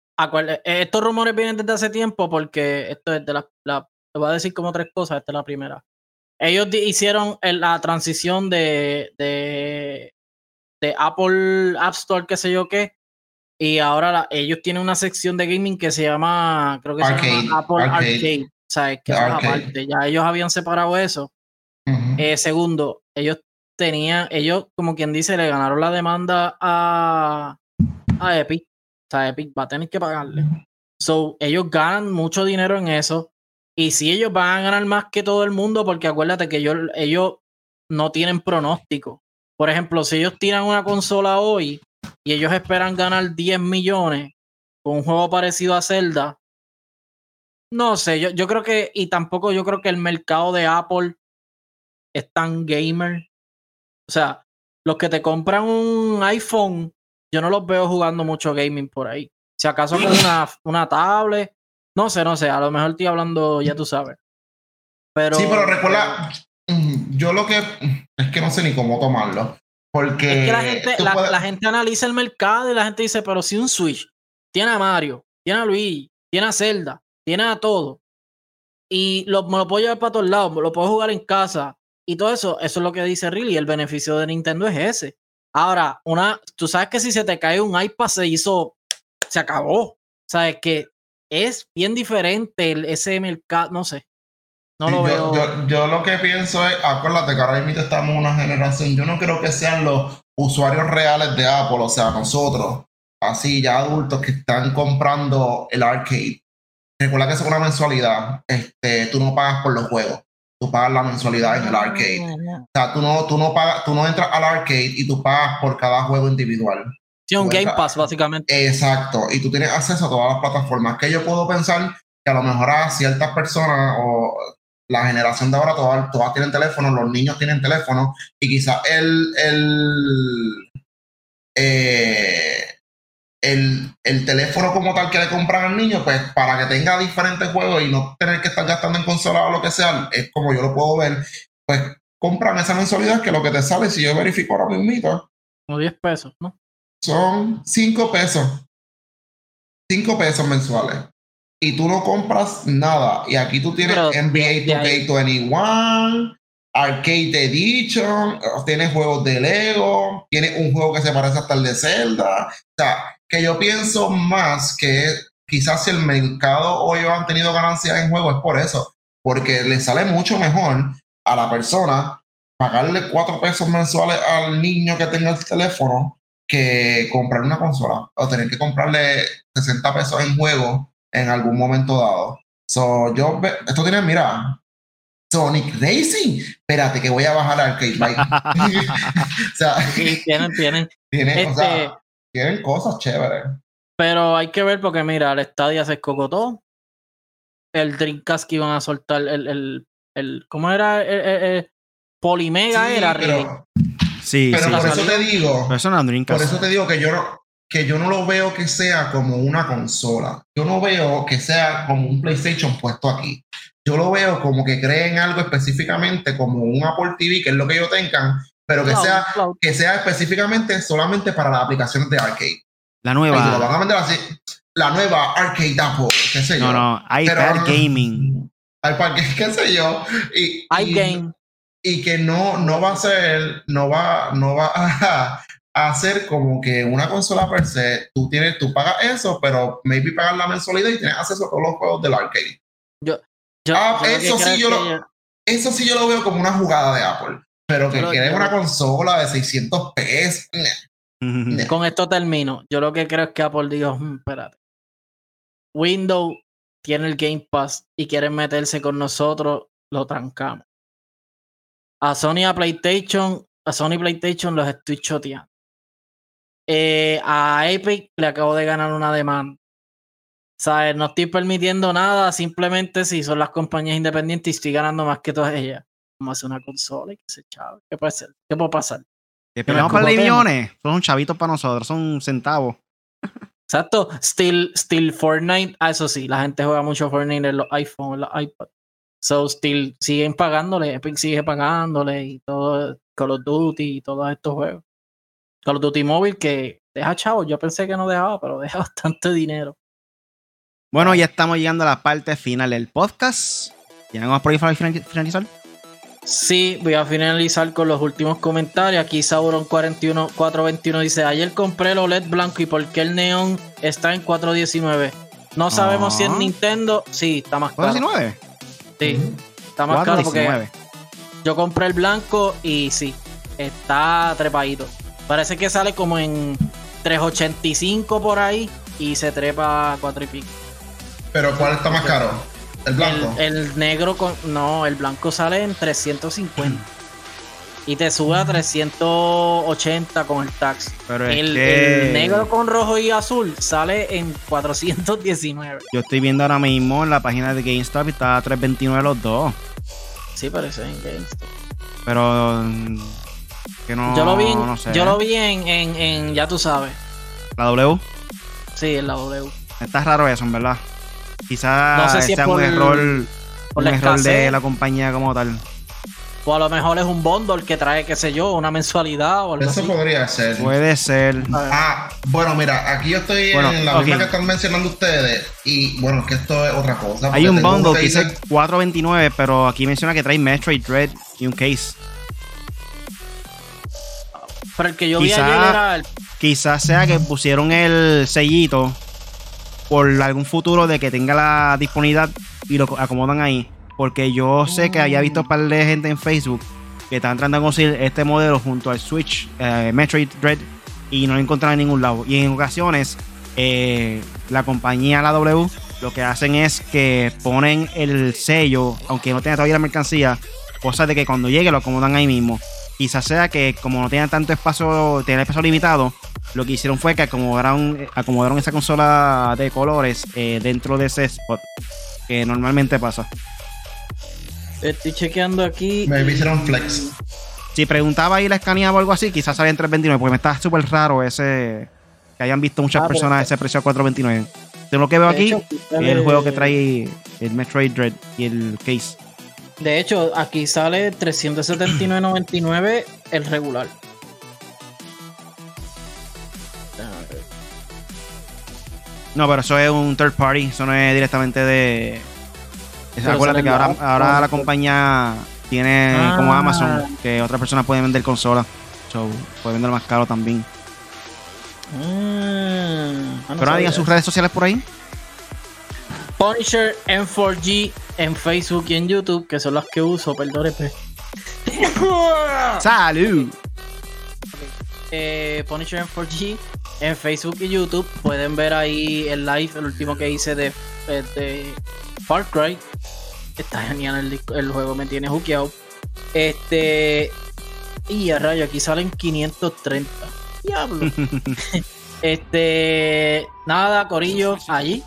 eh, Estos rumores vienen desde hace tiempo porque esto es de la, la- Te voy a decir como tres cosas. Esta es la primera. Ellos hicieron la transición de, de, de Apple App Store, qué sé yo qué. Y ahora la- ellos tienen una sección de gaming que se llama, creo que se Arcade, llama Apple arcade. Arcade. O sea, es que aparte. Ya ellos habían separado eso. Eh, segundo, ellos tenían, ellos, como quien dice, le ganaron la demanda a, a Epic. O sea, Epic va a tener que pagarle. So, ellos ganan mucho dinero en eso. Y si ellos van a ganar más que todo el mundo, porque acuérdate que ellos, ellos no tienen pronóstico. Por ejemplo, si ellos tiran una consola hoy y ellos esperan ganar 10 millones con un juego parecido a Zelda, no sé, yo, yo creo que, y tampoco yo creo que el mercado de Apple es tan gamer. O sea, los que te compran un iPhone, yo no los veo jugando mucho gaming por ahí. Si acaso con una, una tablet, no sé, no sé, a lo mejor estoy hablando, ya tú sabes. Pero, sí, pero recuerda, mm, yo lo que es que no sé ni cómo tomarlo. Porque Es que la gente, tú la, puedes- la gente analiza el mercado y la gente dice, pero si un Switch tiene a Mario, tiene a Luigi, tiene a Zelda, tiene a todo, y lo, me lo puedo llevar para todos lados, me lo puedo jugar en casa, y todo eso, eso es lo que dice Riley, el beneficio de Nintendo es ese. Ahora, una, tú sabes que si se te cae un iPad se hizo, se acabó. Sabes que es bien diferente el, ese mercado, no sé. No Sí, lo yo, veo. yo- yo lo que pienso es, acuérdate que ahora mismo estamos en una generación, yo no creo que sean los usuarios reales de Apple, o sea, nosotros, así ya adultos que están comprando el arcade. Recuerda que es una mensualidad, este, tú no pagas por los juegos, tú pagas la mensualidad en el arcade. O sea, tú no, tú no pagas, tú no entras al arcade y tú pagas por cada juego individual. Sí, un Game Pass, básicamente. Exacto, y tú tienes acceso a todas las plataformas que yo puedo pensar que a lo mejor a ciertas personas o la generación de ahora todas, todas tienen teléfono, los niños tienen teléfono y quizás el, el, eh, el, el teléfono como tal que le compran al niño, pues para que tenga diferentes juegos y no tener que estar gastando en consola o lo que sea, es como yo lo puedo ver, pues compran esa mensualidad que lo que te sale, si yo verifico ahora mismo, Como 10 pesos, ¿no? Son 5 pesos. 5 pesos mensuales. Y tú no compras nada. Y aquí tú tienes Pero NBA ahí- 2K21, Arcade Edition, tienes juegos de Lego, tienes un juego que se parece hasta el de Zelda. O sea, que yo pienso más que quizás si el mercado o ellos han tenido ganancias en juegos es por eso. Porque le sale mucho mejor a la persona pagarle 4 pesos mensuales al niño que tenga el teléfono que comprar una consola o tener que comprarle 60 pesos en juego en algún momento dado. So, yo, esto tiene, mira, Sonic Racing. Espérate, que voy a bajar al Arcade Bike. o sea, Sí, tienen, tienen. tienen, o Este, sea, tienen cosas chéveres. pero hay que ver porque, mira, el Stadia se escocotó. El Dreamcast que iban a soltar, el, el, el ¿cómo era? El, el- el Polymega Sí, era, pero, Sí, pero sí. por sí. eso te digo, Pero eso no es un por eso te digo que yo no, que yo no lo veo que sea como una consola. Yo no veo que sea como un PlayStation puesto aquí. Yo lo veo como que creen algo específicamente como un Apple TV, que es lo que ellos tengan, pero que Cloud, sea cloud. que sea específicamente solamente para las aplicaciones de arcade. La te lo nueva. van a vender así. La nueva Arcade Apple, qué sé yo. No, no, Pero- iPad Gaming. Al parque, qué sé yo. Y, y- iGame. Y que no, no va a ser, no va, no va a, a hacer como que una consola per se, tú tienes, tú pagas eso, pero maybe pagas la mensualidad y tienes acceso a todos los juegos del arcade. Yo, Ah, yo eso sí yo lo- Eso sí yo lo veo como una jugada de Apple. Pero que quieres yo una consola de 600 pesos. Con esto termino. Yo lo que creo es que Apple dijo, "Hmm, espérate. Windows tiene el Game Pass y quieren meterse con nosotros, lo trancamos. A Sony a PlayStation, a Sony y PlayStation los estoy choteando. Eh, a Epic le acabo de ganar una demanda. ¿Sabes? No estoy permitiendo nada, simplemente si son las compañías independientes y estoy ganando más que todas ellas. Como hacer una consola y que se chave. ¿Qué puede ser? ¿Qué puede pasar? Que peleamos para millones. Son chavitos para nosotros, son centavos. Exacto. Still, still Fortnite. Ah, eso sí, la gente juega mucho Fortnite en los iPhone, en los iPad. So, still siguen pagándole. Epic sigue pagándole y todo. Call of Duty y todos estos juegos. Call of Duty Mobile que deja chavo. Yo pensé que no dejaba, pero deja bastante dinero. Bueno, ya estamos llegando a la parte final del podcast. ¿Llegamos por ahí para finalizar? Sí, voy a finalizar con los últimos comentarios. Aquí Sauron 41, 421 dice: Ayer compré el OLED blanco y por qué el neón está en 419. No sabemos si es ah. Nintendo. Sí, está más caro. ¿419? Sí, está más caro porque yo compré el blanco y sí, está trepadito. Parece que sale como en 385 por ahí y se trepa a 4 y pico. ¿Pero cuál está más caro? ¿El blanco? El, negro con. No, el blanco sale en 350. Y te sube a 380 con el tax. Pero el, el, negro con rojo y azul sale en 419. Yo estoy viendo ahora mismo en la página de GameStop y está a 329 los dos. Sí, parece en GameStop. Pero. Mm, que no, yo lo vi, yo lo vi en, en, Ya tú sabes. ¿La W? Sí, en la W. Está raro eso, en verdad. Quizás no sea un error, un error de la compañía como tal. O a lo mejor es un bundle que trae, qué sé yo, una mensualidad o algo Eso podría ser. Puede ser. Ah, bueno, mira, aquí yo estoy en la misma que están mencionando ustedes. Y bueno, que esto es otra cosa. Hay un bundle que dice 4.29, pero aquí menciona que trae Metroid Dread y un case. Pero el que yo vi ayer era el... Quizás sea que pusieron el sellito por algún futuro de que tenga la disponibilidad y lo acomodan ahí. Porque yo sé que había visto un par de gente en Facebook que están tratando de conseguir este modelo junto al Switch eh, Metroid Dread y no lo encontraron en ningún lado. Y en ocasiones, eh, la compañía, la W, lo que hacen es que ponen el sello, aunque no tenga todavía la mercancía, cosa de que cuando llegue lo acomodan ahí mismo. Quizás sea que como no tienen tanto espacio, tienen espacio limitado, lo que hicieron fue que acomodaron, acomodaron esa consola de colores eh, dentro de ese spot, que normalmente pasa. Estoy chequeando aquí. Me hicieron flex. Si preguntaba y la escaneaba o algo así, quizás salía en 329, porque me está súper raro ese que hayan visto muchas ah, personas ese precio a 429. De lo que veo aquí, es el juego que trae el Metroid Dread y el case. De hecho, aquí sale 379.99 el regular. No, pero eso es un third party, eso no es directamente de. Acuérdate que ahora, ahora la compañía tiene como ah. Amazon, que otras personas pueden vender consolas. So, puede vender más caro también. Mm, pero ahora digan sus redes sociales por ahí. Punisher M4G en Facebook y en YouTube, que son las que uso, perdón. Salud. Eh, Punisher M4G en Facebook y YouTube. Pueden ver ahí el live, el último que hice de, de Far Cry. Está genial el, juego, me tiene hookeado. Este. Y a rayo, aquí salen 530. Diablo. este. Nada, Corillo, allí.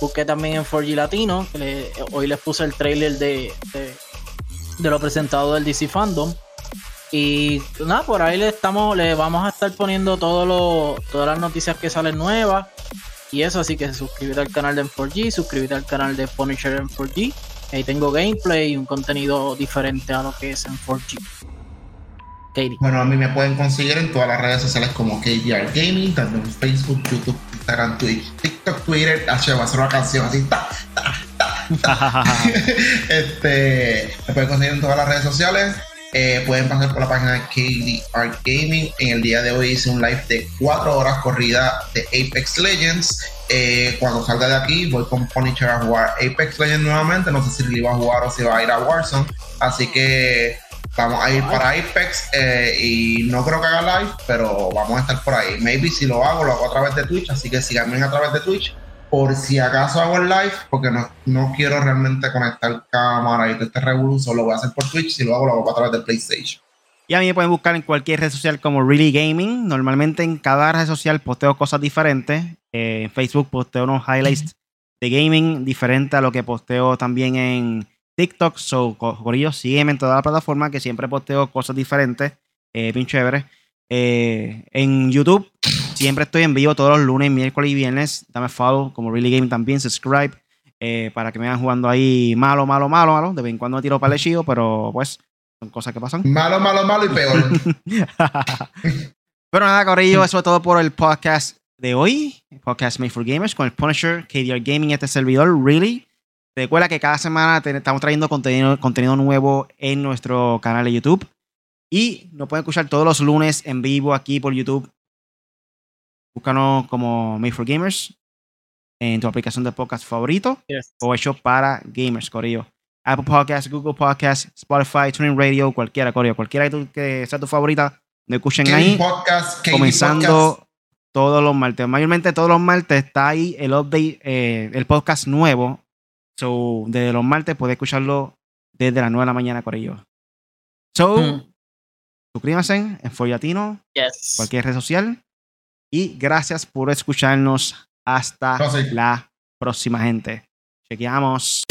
Busqué también en 4G Latino. hoy les puse el trailer de, de, de lo presentado del DC Fandom. Y nada, por ahí le estamos, le vamos a estar poniendo todo todas las noticias que salen nuevas. Y eso, así que suscríbete al canal de M4G, suscríbete al canal de Punisher M4G. Ahí tengo gameplay y un contenido diferente a lo que es M4G. Katie. Bueno, a mí me pueden conseguir en todas las redes sociales como KBR Gaming, también en Facebook, YouTube, Instagram, Twitch, TikTok, Twitter. Ah, va a ser una canción así. Ta, ta, ta, este, me pueden conseguir en todas las redes sociales. Eh, pueden pasar por la página de KDR Gaming. En el día de hoy hice un live de 4 horas corrida de Apex Legends. Eh, cuando salga de aquí, voy con Punisher a jugar Apex Legends nuevamente. No sé si le va a jugar o si va a ir a Warzone. Así que vamos a ir para Apex eh, y no creo que haga live, pero vamos a estar por ahí. Maybe si lo hago, lo hago a través de Twitch. Así que síganme a través de Twitch por si acaso hago el live, porque no, no quiero realmente conectar cámara y todo este revolución, lo voy a hacer por Twitch, si lo hago, lo hago a través de PlayStation. Y a mí me pueden buscar en cualquier red social como Really Gaming. Normalmente en cada red social posteo cosas diferentes. Eh, en Facebook posteo unos highlights de gaming diferente a lo que posteo también en TikTok. So, ellos sígueme en toda la plataforma que siempre posteo cosas diferentes. Eh, bien chévere. Eh, en YouTube siempre estoy en vivo todos los lunes, miércoles y viernes. Dame follow como Really Game también, subscribe eh, para que me vayan jugando ahí malo, malo, malo, malo. De vez en cuando me tiro para el chido, pero pues son cosas que pasan. Malo, malo, malo y peor. pero nada, Corrillo, eso es todo por el podcast de hoy. podcast Made for Gamers con el Punisher, KDR Gaming, este servidor, Really. Recuerda que cada semana te- estamos trayendo contenido, contenido nuevo en nuestro canal de YouTube. Y nos pueden escuchar todos los lunes en vivo aquí por YouTube. Búscanos como Made for Gamers en tu aplicación de podcast favorito Yes. o hecho para gamers, Corillo. Apple Podcasts, Google Podcasts, Spotify, TuneIn Radio, cualquiera, Corillo. Cualquiera que, tu- que sea tu favorita, me escuchen KD ahí. Podcast, comenzando Podcast. todos los martes. Mayormente todos los martes está ahí el update, eh, el podcast nuevo. So, desde los martes puedes escucharlo desde las 9 de la mañana, Corillo. So, Mm. suscríbanse en Foyatino, Yes. cualquier red social. Y gracias por escucharnos. Hasta la próxima, gente. Chequeamos.